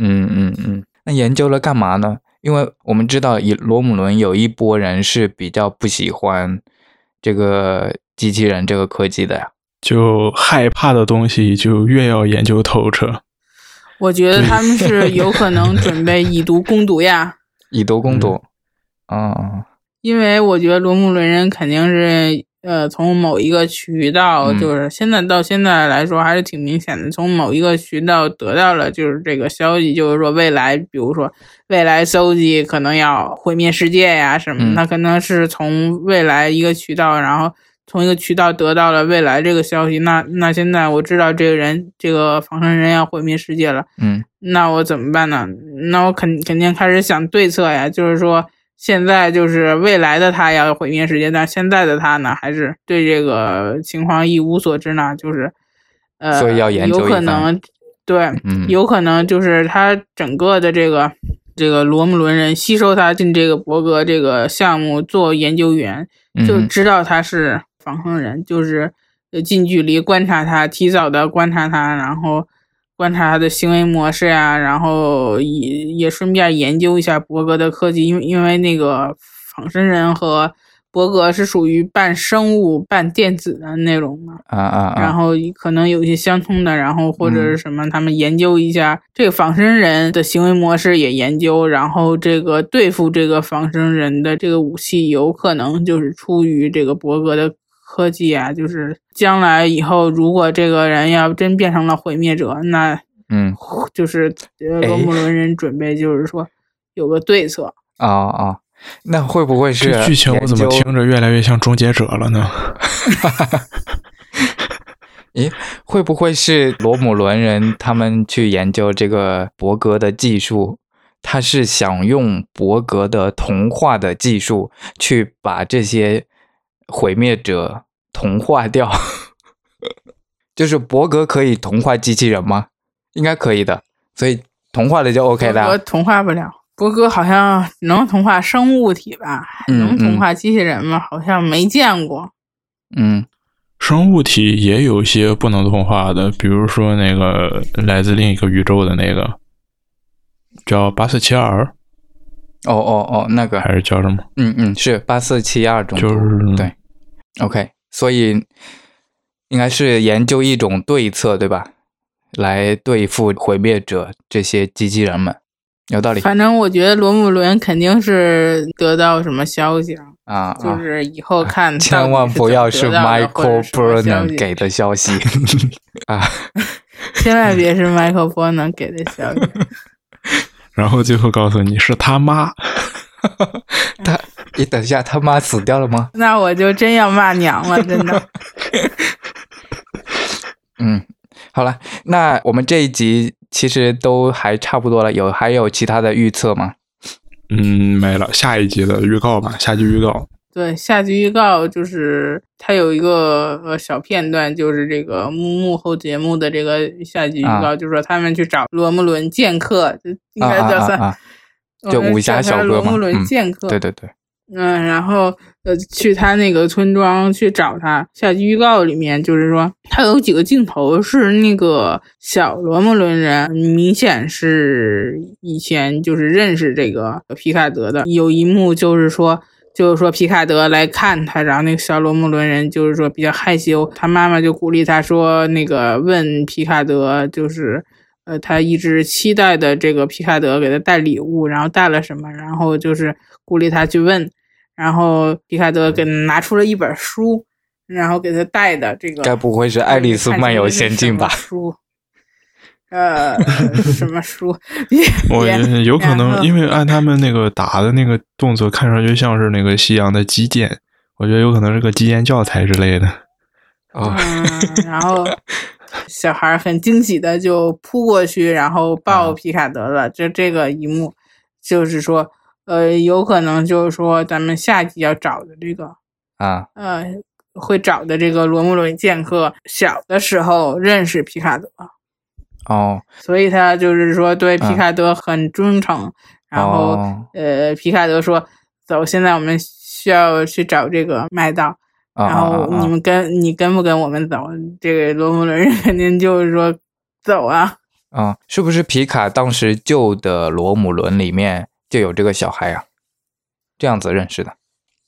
嗯嗯嗯，那研究了干嘛呢？因为我们知道，以罗姆伦有一波人是比较不喜欢。这个机器人这个科技的呀，就害怕的东西就越要研究透彻。我觉得他们是有可能 准备以毒攻毒呀，以毒攻毒。啊，因为我觉得罗姆伦人肯定是呃，从某一个渠道，嗯。就是现在到现在来说还是挺明显的，从某一个渠道得到了就是这个消息，就是说未来，比如说未来搜集可能要毁灭世界呀什么，嗯。那可能是从未来一个渠道，然后从一个渠道得到了未来这个消息，那那现在我知道这个人这个仿生人要毁灭世界了，嗯。那我怎么办呢？那我肯肯定开始想对策呀，就是说现在就是未来的他要毁灭世界，但现在的他呢，还是对这个情况一无所知呢，就是呃，所以要研究有可能对，嗯，有可能就是他整个的这个这个罗姆伦人吸收他进这个伯格这个项目做研究员，就嗯知道他是仿生人，就是呃近距离观察他，提早的观察他，然后观察他的行为模式呀、然后也也顺便研究一下伯格的科技，因为因为那个仿生人和伯格是属于半生物半电子的那种嘛，啊啊啊，然后可能有一些相通的，然后或者是嗯什么，他们研究一下这个仿生人的行为模式也研究，然后这个对付这个仿生人的这个武器，有可能就是出于这个伯格的科技啊，就是将来以后如果这个人要真变成了毁灭者，那嗯就是罗姆伦人准备就是说有个对策。啊啊，那会不会是这剧情我怎么听着越来越像终结者了呢？咦，会不会是罗姆伦人他们去研究这个伯格的技术？他是想用伯格的童话的技术去把这些毁灭者同化掉。就是伯格可以同化机器人吗？应该可以的，所以同化了就 OK 的啊。伯格同化不了，伯格好像能同化生物体吧？嗯能同化机器人吗？好像没见过。嗯生物体也有些不能同化的，比如说那个来自另一个宇宙的那个叫八四七二，哦哦哦，那个还是叫什么？嗯嗯，是八四七二中毒，就是对，OK，所以应该是研究一种对策，对吧？来对付毁灭者这些机器人们，有道理反正我觉得罗姆伦肯定是得到什么消息了，啊就啊！是以后看 千万不要是 Michael 什么消 Burnham 息给的消息啊！千万别是麦克波能给的消息。然后最后告诉你是他妈，他，你等一下，他妈死掉了吗？那我就真要骂娘了，真的。嗯，好了，那我们这一集其实都还差不多了，有还有其他的预测吗？嗯，没了。下一集的预告吧，下集预告。对，下集预告就是它有一个呃小片段，就是这个幕幕后节目的这个下集预告，啊就是说他们去找罗姆伦剑客，就应该啊叫算、啊啊啊就武侠小哥嘛罗姆伦嗯剑客。对对对，嗯，然后呃，去他那个村庄去找他。下集预告里面就是说，他有几个镜头是那个小罗姆伦人，明显是以前就是认识这个皮卡德的。有一幕就是说。就是说，皮卡德来看他，然后那个小罗姆伦人就是说比较害羞，他妈妈就鼓励他说，那个问皮卡德，就是呃，他一直期待的这个皮卡德给他带礼物，然后带了什么，然后就是鼓励他去问，然后皮卡德给拿出了一本书，然后给他带的这个，该不会是《爱丽丝漫游仙境》吧？书，呃，什么书？我觉得有可能，因为按他们那个打的那个动作，看上去像是那个西洋的击剑，我觉得有可能是个击剑教材之类的。哦，嗯，然后小孩很惊喜的就扑过去，然后抱嗯皮卡德了。这这个一幕就是说，呃，有可能就是说咱们下集要找的这个，啊，呃，会找的这个罗姆伦剑客，小的时候认识皮卡德，哦，所以他就是说对皮嗯卡德很忠诚。然后，哦呃，皮卡德说：“走，现在我们需要去找这个麦道。”啊然后你们跟你跟不跟我们走？这个罗姆伦人肯定就是说走啊。啊，是不是皮卡当时救的罗姆伦里面就有这个小孩啊？这样子认识的。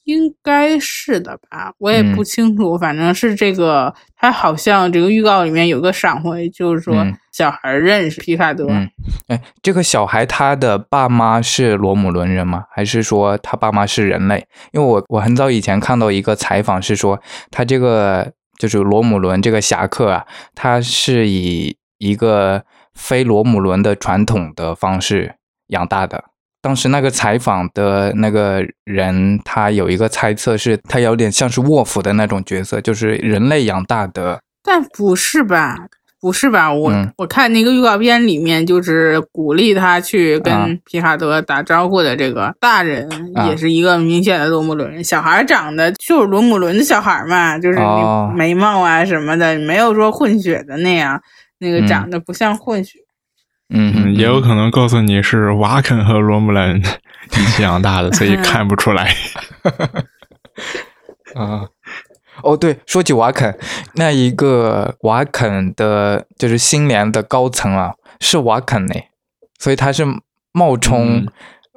应该是的吧，我也嗯不清楚，反正是这个，他好像这个预告里面有个闪回，就是说，嗯小孩认识皮卡德。嗯，哎，这个小孩他的爸妈是罗姆伦人吗？还是说他爸妈是人类？因为我我很早以前看到一个采访是说，他这个就是罗姆伦这个侠客啊，他是以一个非罗姆伦的传统的方式养大的。当时那个采访的那个人，他有一个猜测是，他有点像是沃夫的那种角色，就是人类养大的。但不是吧？不是吧？我、嗯我看那个预告片里面，就是鼓励他去啊跟皮卡德打招呼的这个大人，啊也是一个明显的罗姆伦人。小孩长得就是罗姆伦的小孩嘛，就是眉毛啊什么的，没有说混血的那样，那个嗯长得不像混血。嗯嗯，也有可能告诉你是瓦肯和罗姆兰一起养大的，所以看不出来。啊。哦，对，说起瓦肯，那一个瓦肯的，就是新联的高层啊，是瓦肯呢，所以他是冒充嗯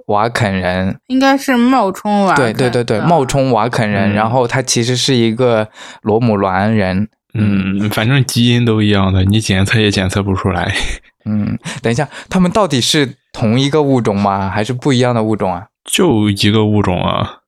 瓦肯人。应该是冒充瓦对肯对对对，的冒充瓦肯人，嗯然后他其实是一个罗姆兰人。嗯，反正基因都一样的，你检测也检测不出来。嗯，等一下，他们到底是同一个物种吗？还是不一样的物种啊？就一个物种啊，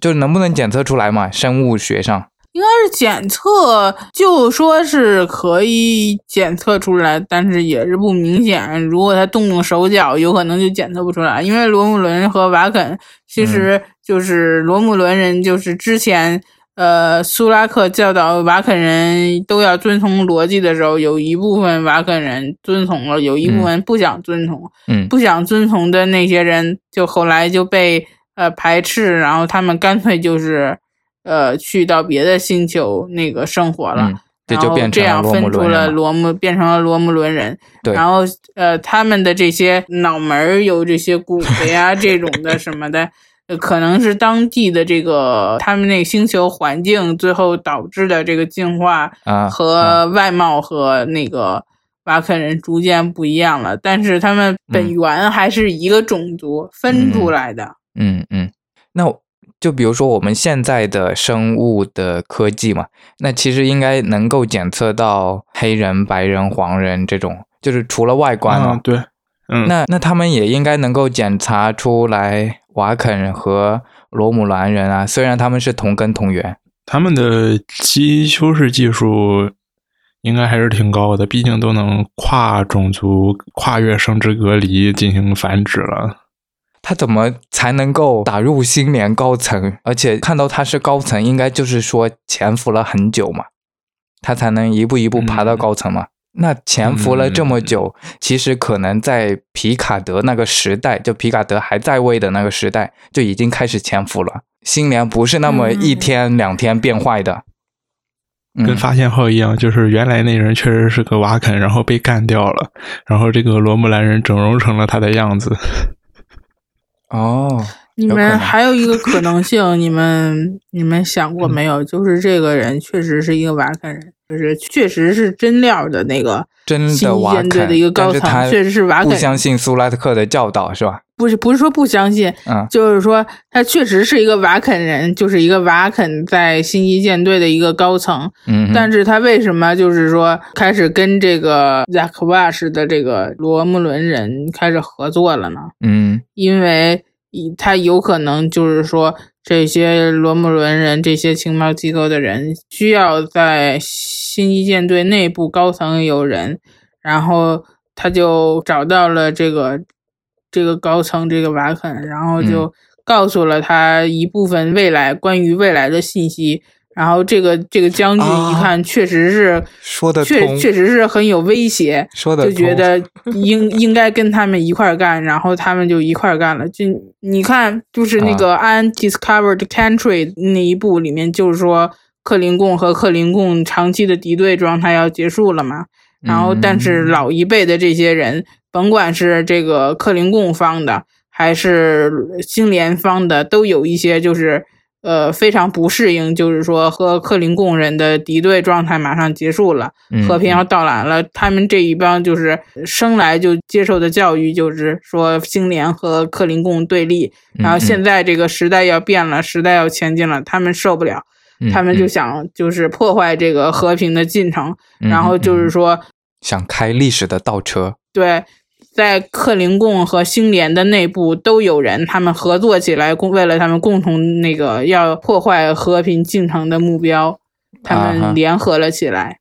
就能不能检测出来嘛？生物学上，应该是检测，就说是可以检测出来，但是也是不明显。如果他动动手脚，有可能就检测不出来。因为罗姆伦和瓦肯其实就是罗姆伦人，就是之前呃苏拉克教导瓦肯人都要遵从逻辑的时候，有一部分瓦肯人遵从了，有一部分不想遵从。嗯不想遵从的那些人，就后来就被呃排斥，然后他们干脆就是呃去到别的星球那个生活了，嗯，这然后就变成这样了罗姆分出。了罗姆，变成了罗姆伦人。对然后呃他们的这些脑门儿有这些骨头呀这种的什么的。呃可能是当地的这个他们那个星球环境最后导致的这个进化，啊，和外貌和那个瓦肯人逐渐不一样了，但是他们本源还是一个种族、分出来的。嗯嗯，那就比如说我们现在的生物的科技嘛，那其实应该能够检测到黑人、白人、黄人这种，就是除了外观哦，啊，对，嗯，那那他们也应该能够检查出来瓦肯和罗姆兰人啊，虽然他们是同根同源。他们的基因修饰技术应该还是挺高的，毕竟都能跨种族、跨越生殖隔离进行繁殖了。他怎么才能够打入星联高层？而且看到他是高层，应该就是说潜伏了很久嘛，他才能一步一步爬到嗯高层嘛。那潜伏了这么久，其实可能在皮卡德那个时代，就皮卡德还在位的那个时代，就已经开始潜伏了。新联不是那么一天两天变坏的，嗯跟发现号一样，就是原来那人确实是个瓦肯，然后被干掉了，然后这个罗姆兰人整容成了他的样子。哦，你们还有一个可能性，你们你们想过没有？就是这个人确实是一个瓦肯人，就是确实是真料的那个真新一的瓦肯舰队的一个高层，确实是瓦肯。不相信苏拉特克的教导是吧？不是不是说不相信，嗯就是说他确实是一个瓦肯人，就是一个瓦肯在星际舰队的一个高层。嗯，但是他为什么就是说开始跟这个 Zack Wash 的这个罗姆伦人开始合作了呢？嗯因为他有可能就是说这些罗姆伦人、这些情报机构的人需要在星际舰队内部高层有人，然后他就找到了这个这个高层这个瓦肯，然后就告诉了他一部分未来关于未来的信息。然后这个这个将军一啊看，确实是、说得通确确实是很有威胁，说的就觉得应 应该跟他们一块儿干，然后他们就一块儿干了。就你看，就是那个《Undiscovered Country》那一部里面，就是说克林贡和克林贡长期的敌对状态要结束了嘛。然后，但是嗯老一辈的这些人，甭管是这个克林贡方的，还是星联方的，都有一些就是。呃，非常不适应，就是说和克林贡人的敌对状态马上结束了，嗯和平要到来了。他们这一帮就是生来就接受的教育，就是说星联和克林贡对立。然后现在这个时代要变了，时代要前进了，他们受不了，嗯他们就想就是破坏这个和平的进程，然后就是说。想开历史的倒车。对，在克林贡和星联的内部都有人，他们合作起来，共为了他们共同那个要破坏和平进程的目标，他们联合了起来，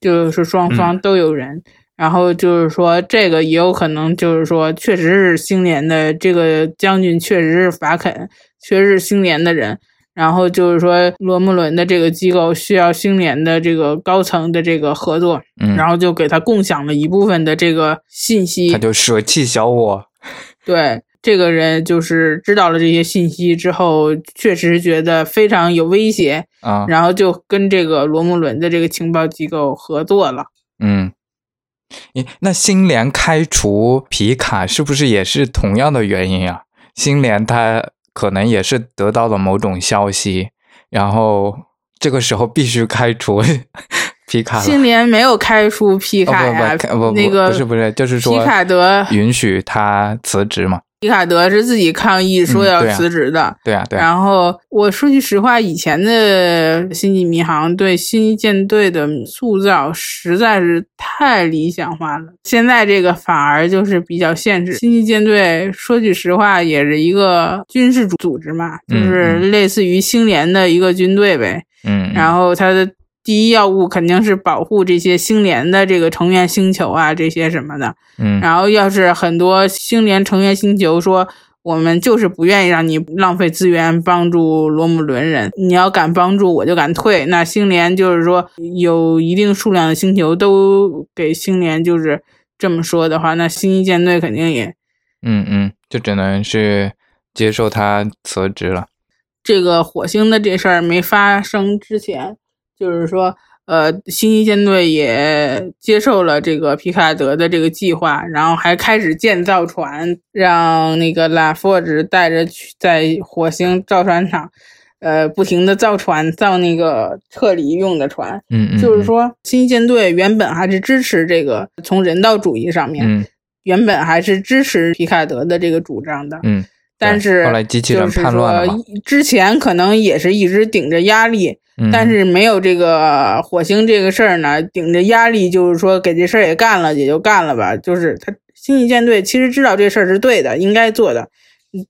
就是双方都有人。然后就是说，这个也有可能，就是说，确实是星联的这个将军，确实是法肯，确实是星联的人。然后就是说，罗姆伦的这个机构需要星联的这个高层的这个合作，嗯，然后就给他共享了一部分的这个信息。他就舍弃小我。对，这个人就是知道了这些信息之后，确实觉得非常有威胁啊，然后就跟这个罗姆伦的这个情报机构合作了。嗯。诶，那星联开除皮卡是不是也是同样的原因啊？星联他可能也是得到了某种消息，然后这个时候必须开除 皮卡。新年没有开除皮卡呀，不不那个不是不是，就是说皮卡德允许他辞职嘛。皮卡德是自己抗议说要辞职的，对啊，对啊。然后我说句实话，以前的星际迷航对星际舰队的塑造实在是太理想化了，现在这个反而就是比较现实。星际舰队说句实话，也是一个军事组织嘛，就是类似于星联的一个军队呗。嗯，然后它的。第一要务肯定是保护这些星联的这个成员星球啊，这些什么的。嗯，然后要是很多星联成员星球说我们就是不愿意让你浪费资源帮助罗姆伦人，你要敢帮助我就敢退。那星联就是说有一定数量的星球都给星联就是这么说的话，那星一舰队肯定也，嗯嗯，就只能是接受他辞职了。这个火星的这事儿没发生之前。就是说，呃，星际舰队也接受了这个皮卡德的这个计划，然后还开始建造船，让那个拉佛兹带着去在火星造船厂，呃，不停的造船，造那个撤离用的船。嗯嗯。就是说，星际舰队原本还是支持这个从人道主义上面，原本还是支持皮卡德的这个主张的。嗯。但是后来机器人叛乱了之前可能也是一直顶着压力。但是没有这个火星这个事儿呢，顶着压力，就是说给这事儿也干了，也就干了吧。就是他星际舰队其实知道这事儿是对的，应该做的，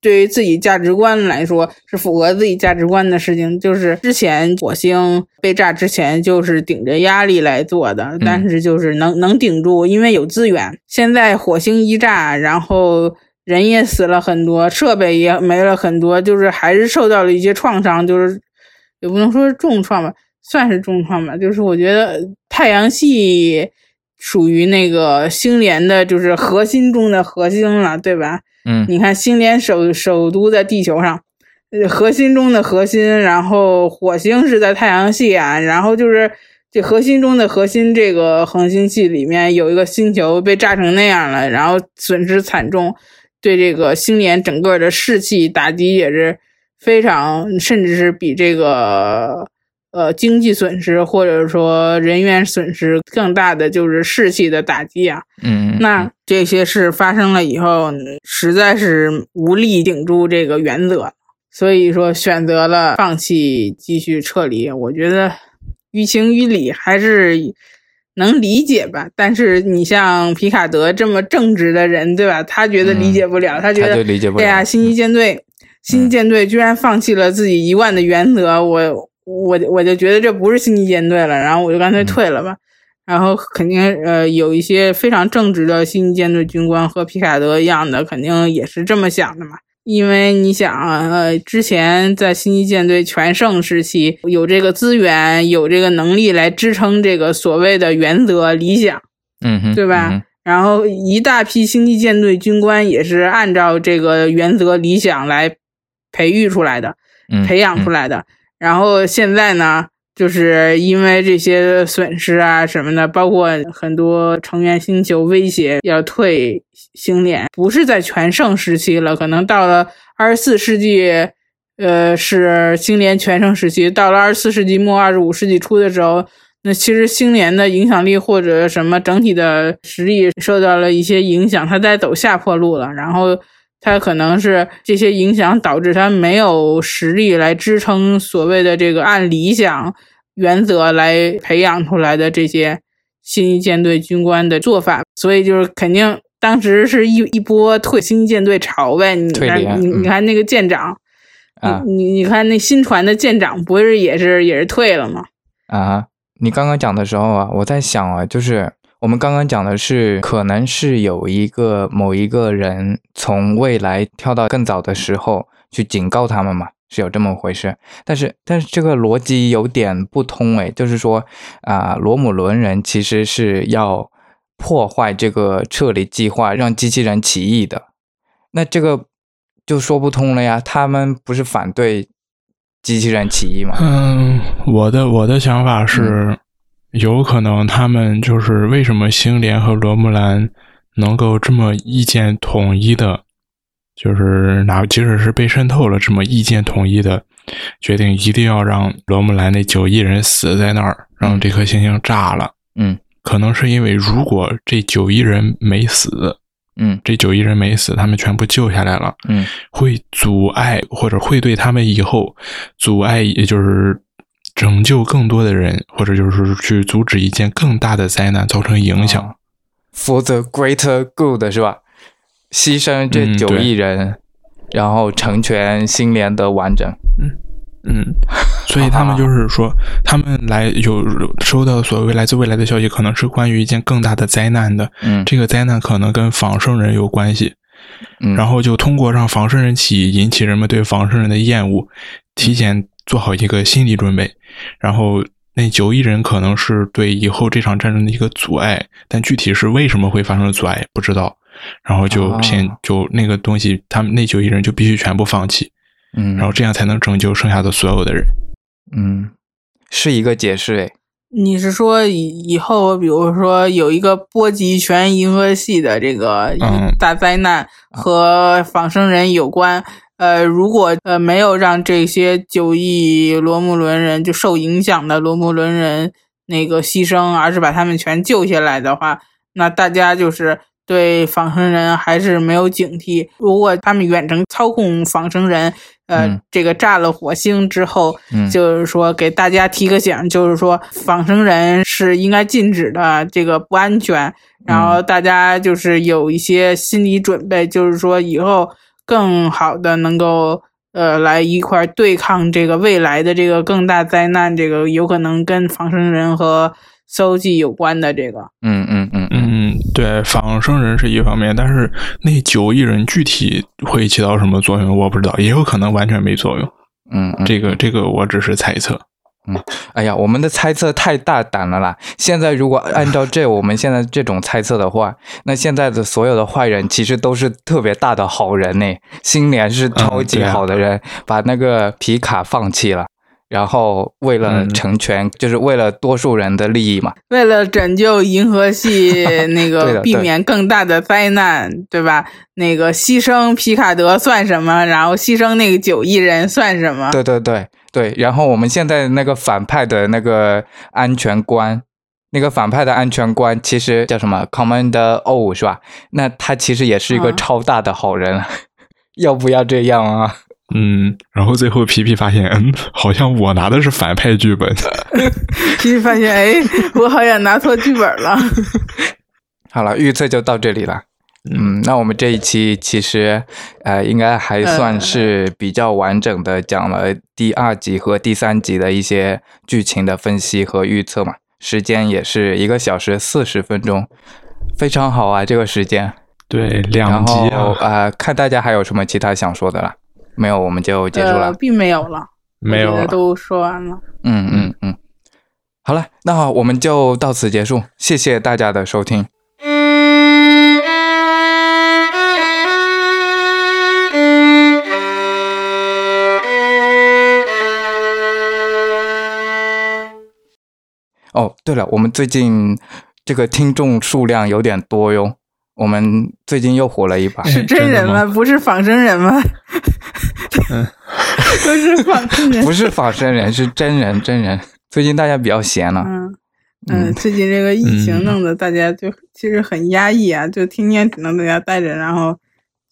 对于自己价值观来说是符合自己价值观的事情。就是之前火星被炸之前，就是顶着压力来做的，但是就是能能顶住，因为有资源。现在火星一炸，然后人也死了很多，设备也没了很多，就是还是受到了一些创伤，就是。也不能说是重创吧，算是重创吧。就是我觉得太阳系属于那个星联的，就是核心中的核心了，对吧？嗯，你看星联首首都在地球上，核心中的核心，然后火星是在太阳系啊，然后就是这核心中的核心，这个恒星系里面有一个星球被炸成那样了，然后损失惨重，对这个星联整个的士气打击也是。非常，甚至是比这个呃经济损失或者说人员损失更大的，就是士气的打击啊。嗯，那这些事发生了以后，实在是无力顶住这个原则，所以说选择了放弃继续撤离。我觉得于情于理还是能理解吧。但是你像皮卡德这么正直的人，对吧？他觉得理解不了，他觉得对呀，星际舰队。星际舰队居然放弃了自己一贯的原则，我我我就觉得这不是星际舰队了，然后我就干脆退了吧。然后肯定呃有一些非常正直的星际舰队军官和皮卡德一样的，肯定也是这么想的嘛。因为你想呃之前在星际舰队全盛时期，有这个资源，有这个能力来支撑这个所谓的原则理想，嗯哼，对吧？然后一大批星际舰队军官也是按照这个原则理想来。培育出来的，培养出来的。然后现在呢，就是因为这些损失啊什么的，包括很多成员星球威胁要退星联，不是在全盛时期了，可能到了二十四世纪，呃，是星联全盛时期。到了二十四世纪末、二十五世纪初的时候，那其实星联的影响力或者什么整体的实力受到了一些影响，它在走下坡路了。然后。他可能是这些影响导致他没有实力来支撑所谓的这个按理想原则来培养出来的这些新一舰队军官的做法，所以就是肯定当时是一一波退新舰队潮呗。你看，你你看那个舰长，你你你看那新船的舰长不是也是也是退了吗？啊，你刚刚讲的时候啊，我在想啊，就是我们刚刚讲的是可能是有一个某一个人从未来跳到更早的时候去警告他们嘛。是有这么回事，但是但是这个逻辑有点不通诶，就是说啊，罗姆伦人其实是要破坏这个撤离计划，让机器人起义的，那这个就说不通了呀。他们不是反对机器人起义吗？嗯，我的我的想法是，有可能他们就是为什么星联和罗木兰能够这么意见统一的。就是哪，即使是被渗透了，这么意见统一的决定，一定要让罗木兰那九亿人死在那儿，让这颗星星炸了。嗯，可能是因为如果这九亿人没死，嗯，这九亿人没死，他们全部救下来了，嗯，会阻碍或者会对他们以后阻碍，也就是拯救更多的人，或者就是去阻止一件更大的灾难造成影响。For the greater good，是吧？牺牲这九亿人，然后成全星联的完整。嗯嗯，所以他们就是说，他们来有收到所谓来自未来的消息，可能是关于一件更大的灾难的。嗯，这个灾难可能跟仿生人有关系。嗯，然后就通过让仿生人起，引起人们对仿生人的厌恶，提前做好一个心理准备。然后那九亿人可能是对以后这场战争的一个阻碍，但具体是为什么会发生阻碍，不知道。然后就先就那个东西，他们那九亿人就必须全部放弃，嗯，然后这样才能拯救剩下的所有的人，嗯，是一个解释诶。你是说以以后，比如说有一个波及全银河系的这个大灾难和仿生人有关？呃，如果呃没有让这些九亿罗姆伦人就受影响的罗姆伦人那个牺牲，而是把他们全救下来的话，那大家就是。对仿生人还是没有警惕。如果他们远程操控仿生人，呃，这个炸了火星之后，就是说给大家提个醒，就是说仿生人是应该禁止的，这个不安全。然后大家就是有一些心理准备，就是说以后更好的能够呃来一块对抗这个未来的这个更大灾难，这个有可能跟仿生人和。搜集有关的这个，嗯嗯嗯嗯，对，仿生人是一方面，但是那九亿人具体会起到什么作用，我不知道，也有可能完全没作用。嗯，这个这个我只是猜测。嗯，哎呀，我们的猜测太大胆了啦！现在如果按照这我们现在这种猜测的话，那现在的所有的坏人其实都是特别大的好人呢。新年是超级好的人，把那个皮卡放弃了。然后为了成全，就是为了多数人的利益嘛，为了拯救银河系 那个避免更大的灾难，对吧？那个牺牲皮卡德算什么？然后牺牲那个九亿人算什么？对对对对。然后我们现在那个反派的那个安全官，那个反派的安全官其实叫什么？Commander O 是吧？那他其实也是一个超大的好人，要不要这样啊？嗯，然后最后皮皮发现，嗯，好像我拿的是反派剧本。皮皮发现，哎，我好像拿错剧本了。好了，预测就到这里了。嗯，那我们这一期其实，呃，应该还算是比较完整的讲了第二集和第三集的一些剧情的分析和预测嘛。时间也是一个小时四十分钟，非常好啊，这个时间。对，两集啊。呃，看大家还有什么其他想说的了？没有，我们就结束了，并没有了，没有都说完了。嗯嗯嗯，好了，那好我们就到此结束，谢谢大家的收听。哦，对了，我们最近这个听众数量有点多哟。我们最近又火了一把，是真人吗？不是仿生人吗？嗯，不是仿生人，不是仿生人，是真人，真人。最近大家比较闲了，嗯嗯，最近这个疫情弄得大家就其实很压抑啊，就天天只能在家待着，然后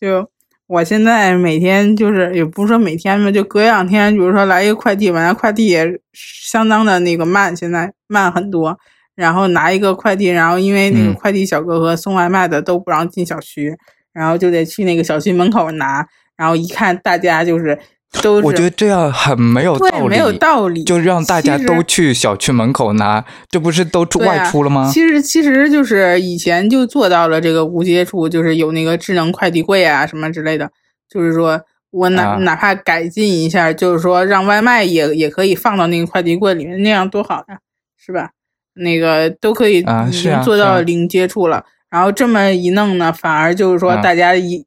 就我现在每天就是也不是说每天吧，就隔两天，比如说来一个快递，完了快递也相当的那个慢，现在慢很多。然后拿一个快递，然后因为那个嗯快递小哥和送外卖的都不让进小区，然后就得去那个小区门口拿，然后一看大家就是 都我觉得这样很没有道理，对没有道理，就让大家都去小区门口拿，这不是都出外出了吗？其实其实就是以前就做到了这个无接触，就是有那个智能快递柜啊什么之类的，就是说我哪、啊。哪怕改进一下，就是说让外卖也也可以放到那个快递柜里面，那样多好呀，是吧？那个都可以做到零接触了，然后这么一弄呢，反而就是说啊。大家一、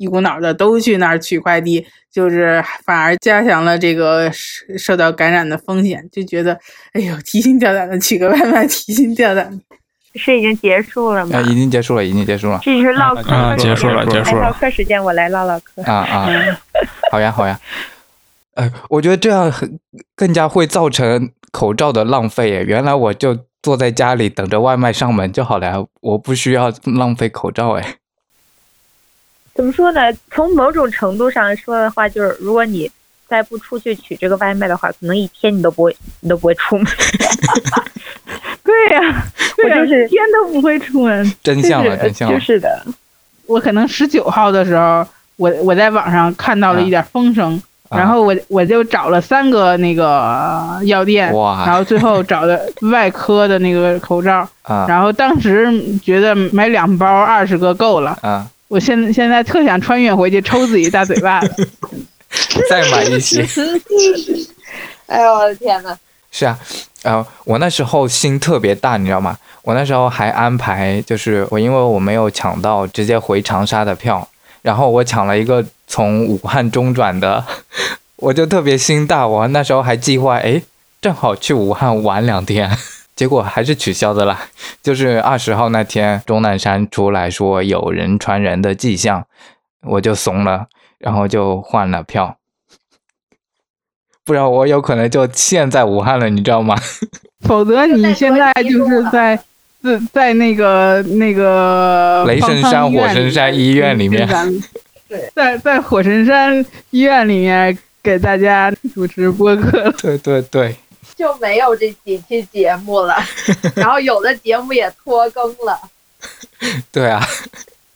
一股脑的都去那儿取快递，就是反而加强了这个受受到感染的风险，就觉得哎呦提心吊胆的取个外卖，提心吊胆的。是已经结束了吗啊，？已经结束了，已经结束了。这是唠嗑啊结束了结束了哎唠嗑时间，我来唠唠嗑。啊啊，好呀好呀。呃，我觉得这样很更加会造成口罩的浪费耶。原来我就坐在家里等着外卖上门就好了呀，我不需要浪费口罩哎。怎么说呢？从某种程度上说的话，就是如果你再不出去取这个外卖的话，可能一天你都不会，你都不会出门。对呀、对呀我就是一天都不会出门。真相了，就是真相了。就是的，我可能十九号的时候，我我在网上看到了一点风声，啊然后我我就找了三个那个药店，然后最后找的 外科的那个口罩，啊然后当时觉得买两包二十个够了，啊，我现现在特想穿越回去抽自己大嘴巴子。再买一些。哎呦我的天呐！是啊，呃，我那时候心特别大，你知道吗？我那时候还安排，就是我因为我没有抢到直接回长沙的票，然后我抢了一个从武汉中转的，我就特别心大。我那时候还计划，哎，正好去武汉玩两天，结果还是取消的啦。就是二十号那天，钟南山出来说有人传人的迹象，我就怂了，然后就换了票。不然我有可能就陷在武汉了，你知道吗？否则你现在就是在在在那个那个雷神山火神山医院里面在在火神山医院里面给大家主持播客。对对对，就没有这几期节目了，然后有的节目也拖更了。对啊，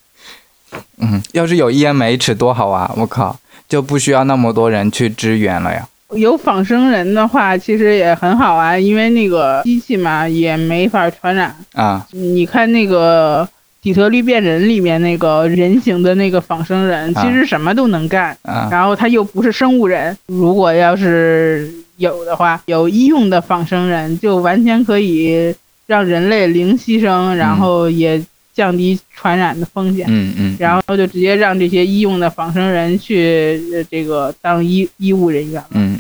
嗯，要是有 EMH 多好啊！我靠，就不需要那么多人去支援了呀。有仿生人的话，其实也很好啊，因为那个机器嘛也没法传染。啊你看那个底特律变人里面那个人形的那个仿生人，啊其实什么都能干，啊然后他又不是生物人。如果要是有的话，有医用的仿生人，就完全可以让人类零牺牲，然后也降低传染的风险。嗯嗯，然后就直接让这些医用的仿生人去呃这个当医医务人员了。嗯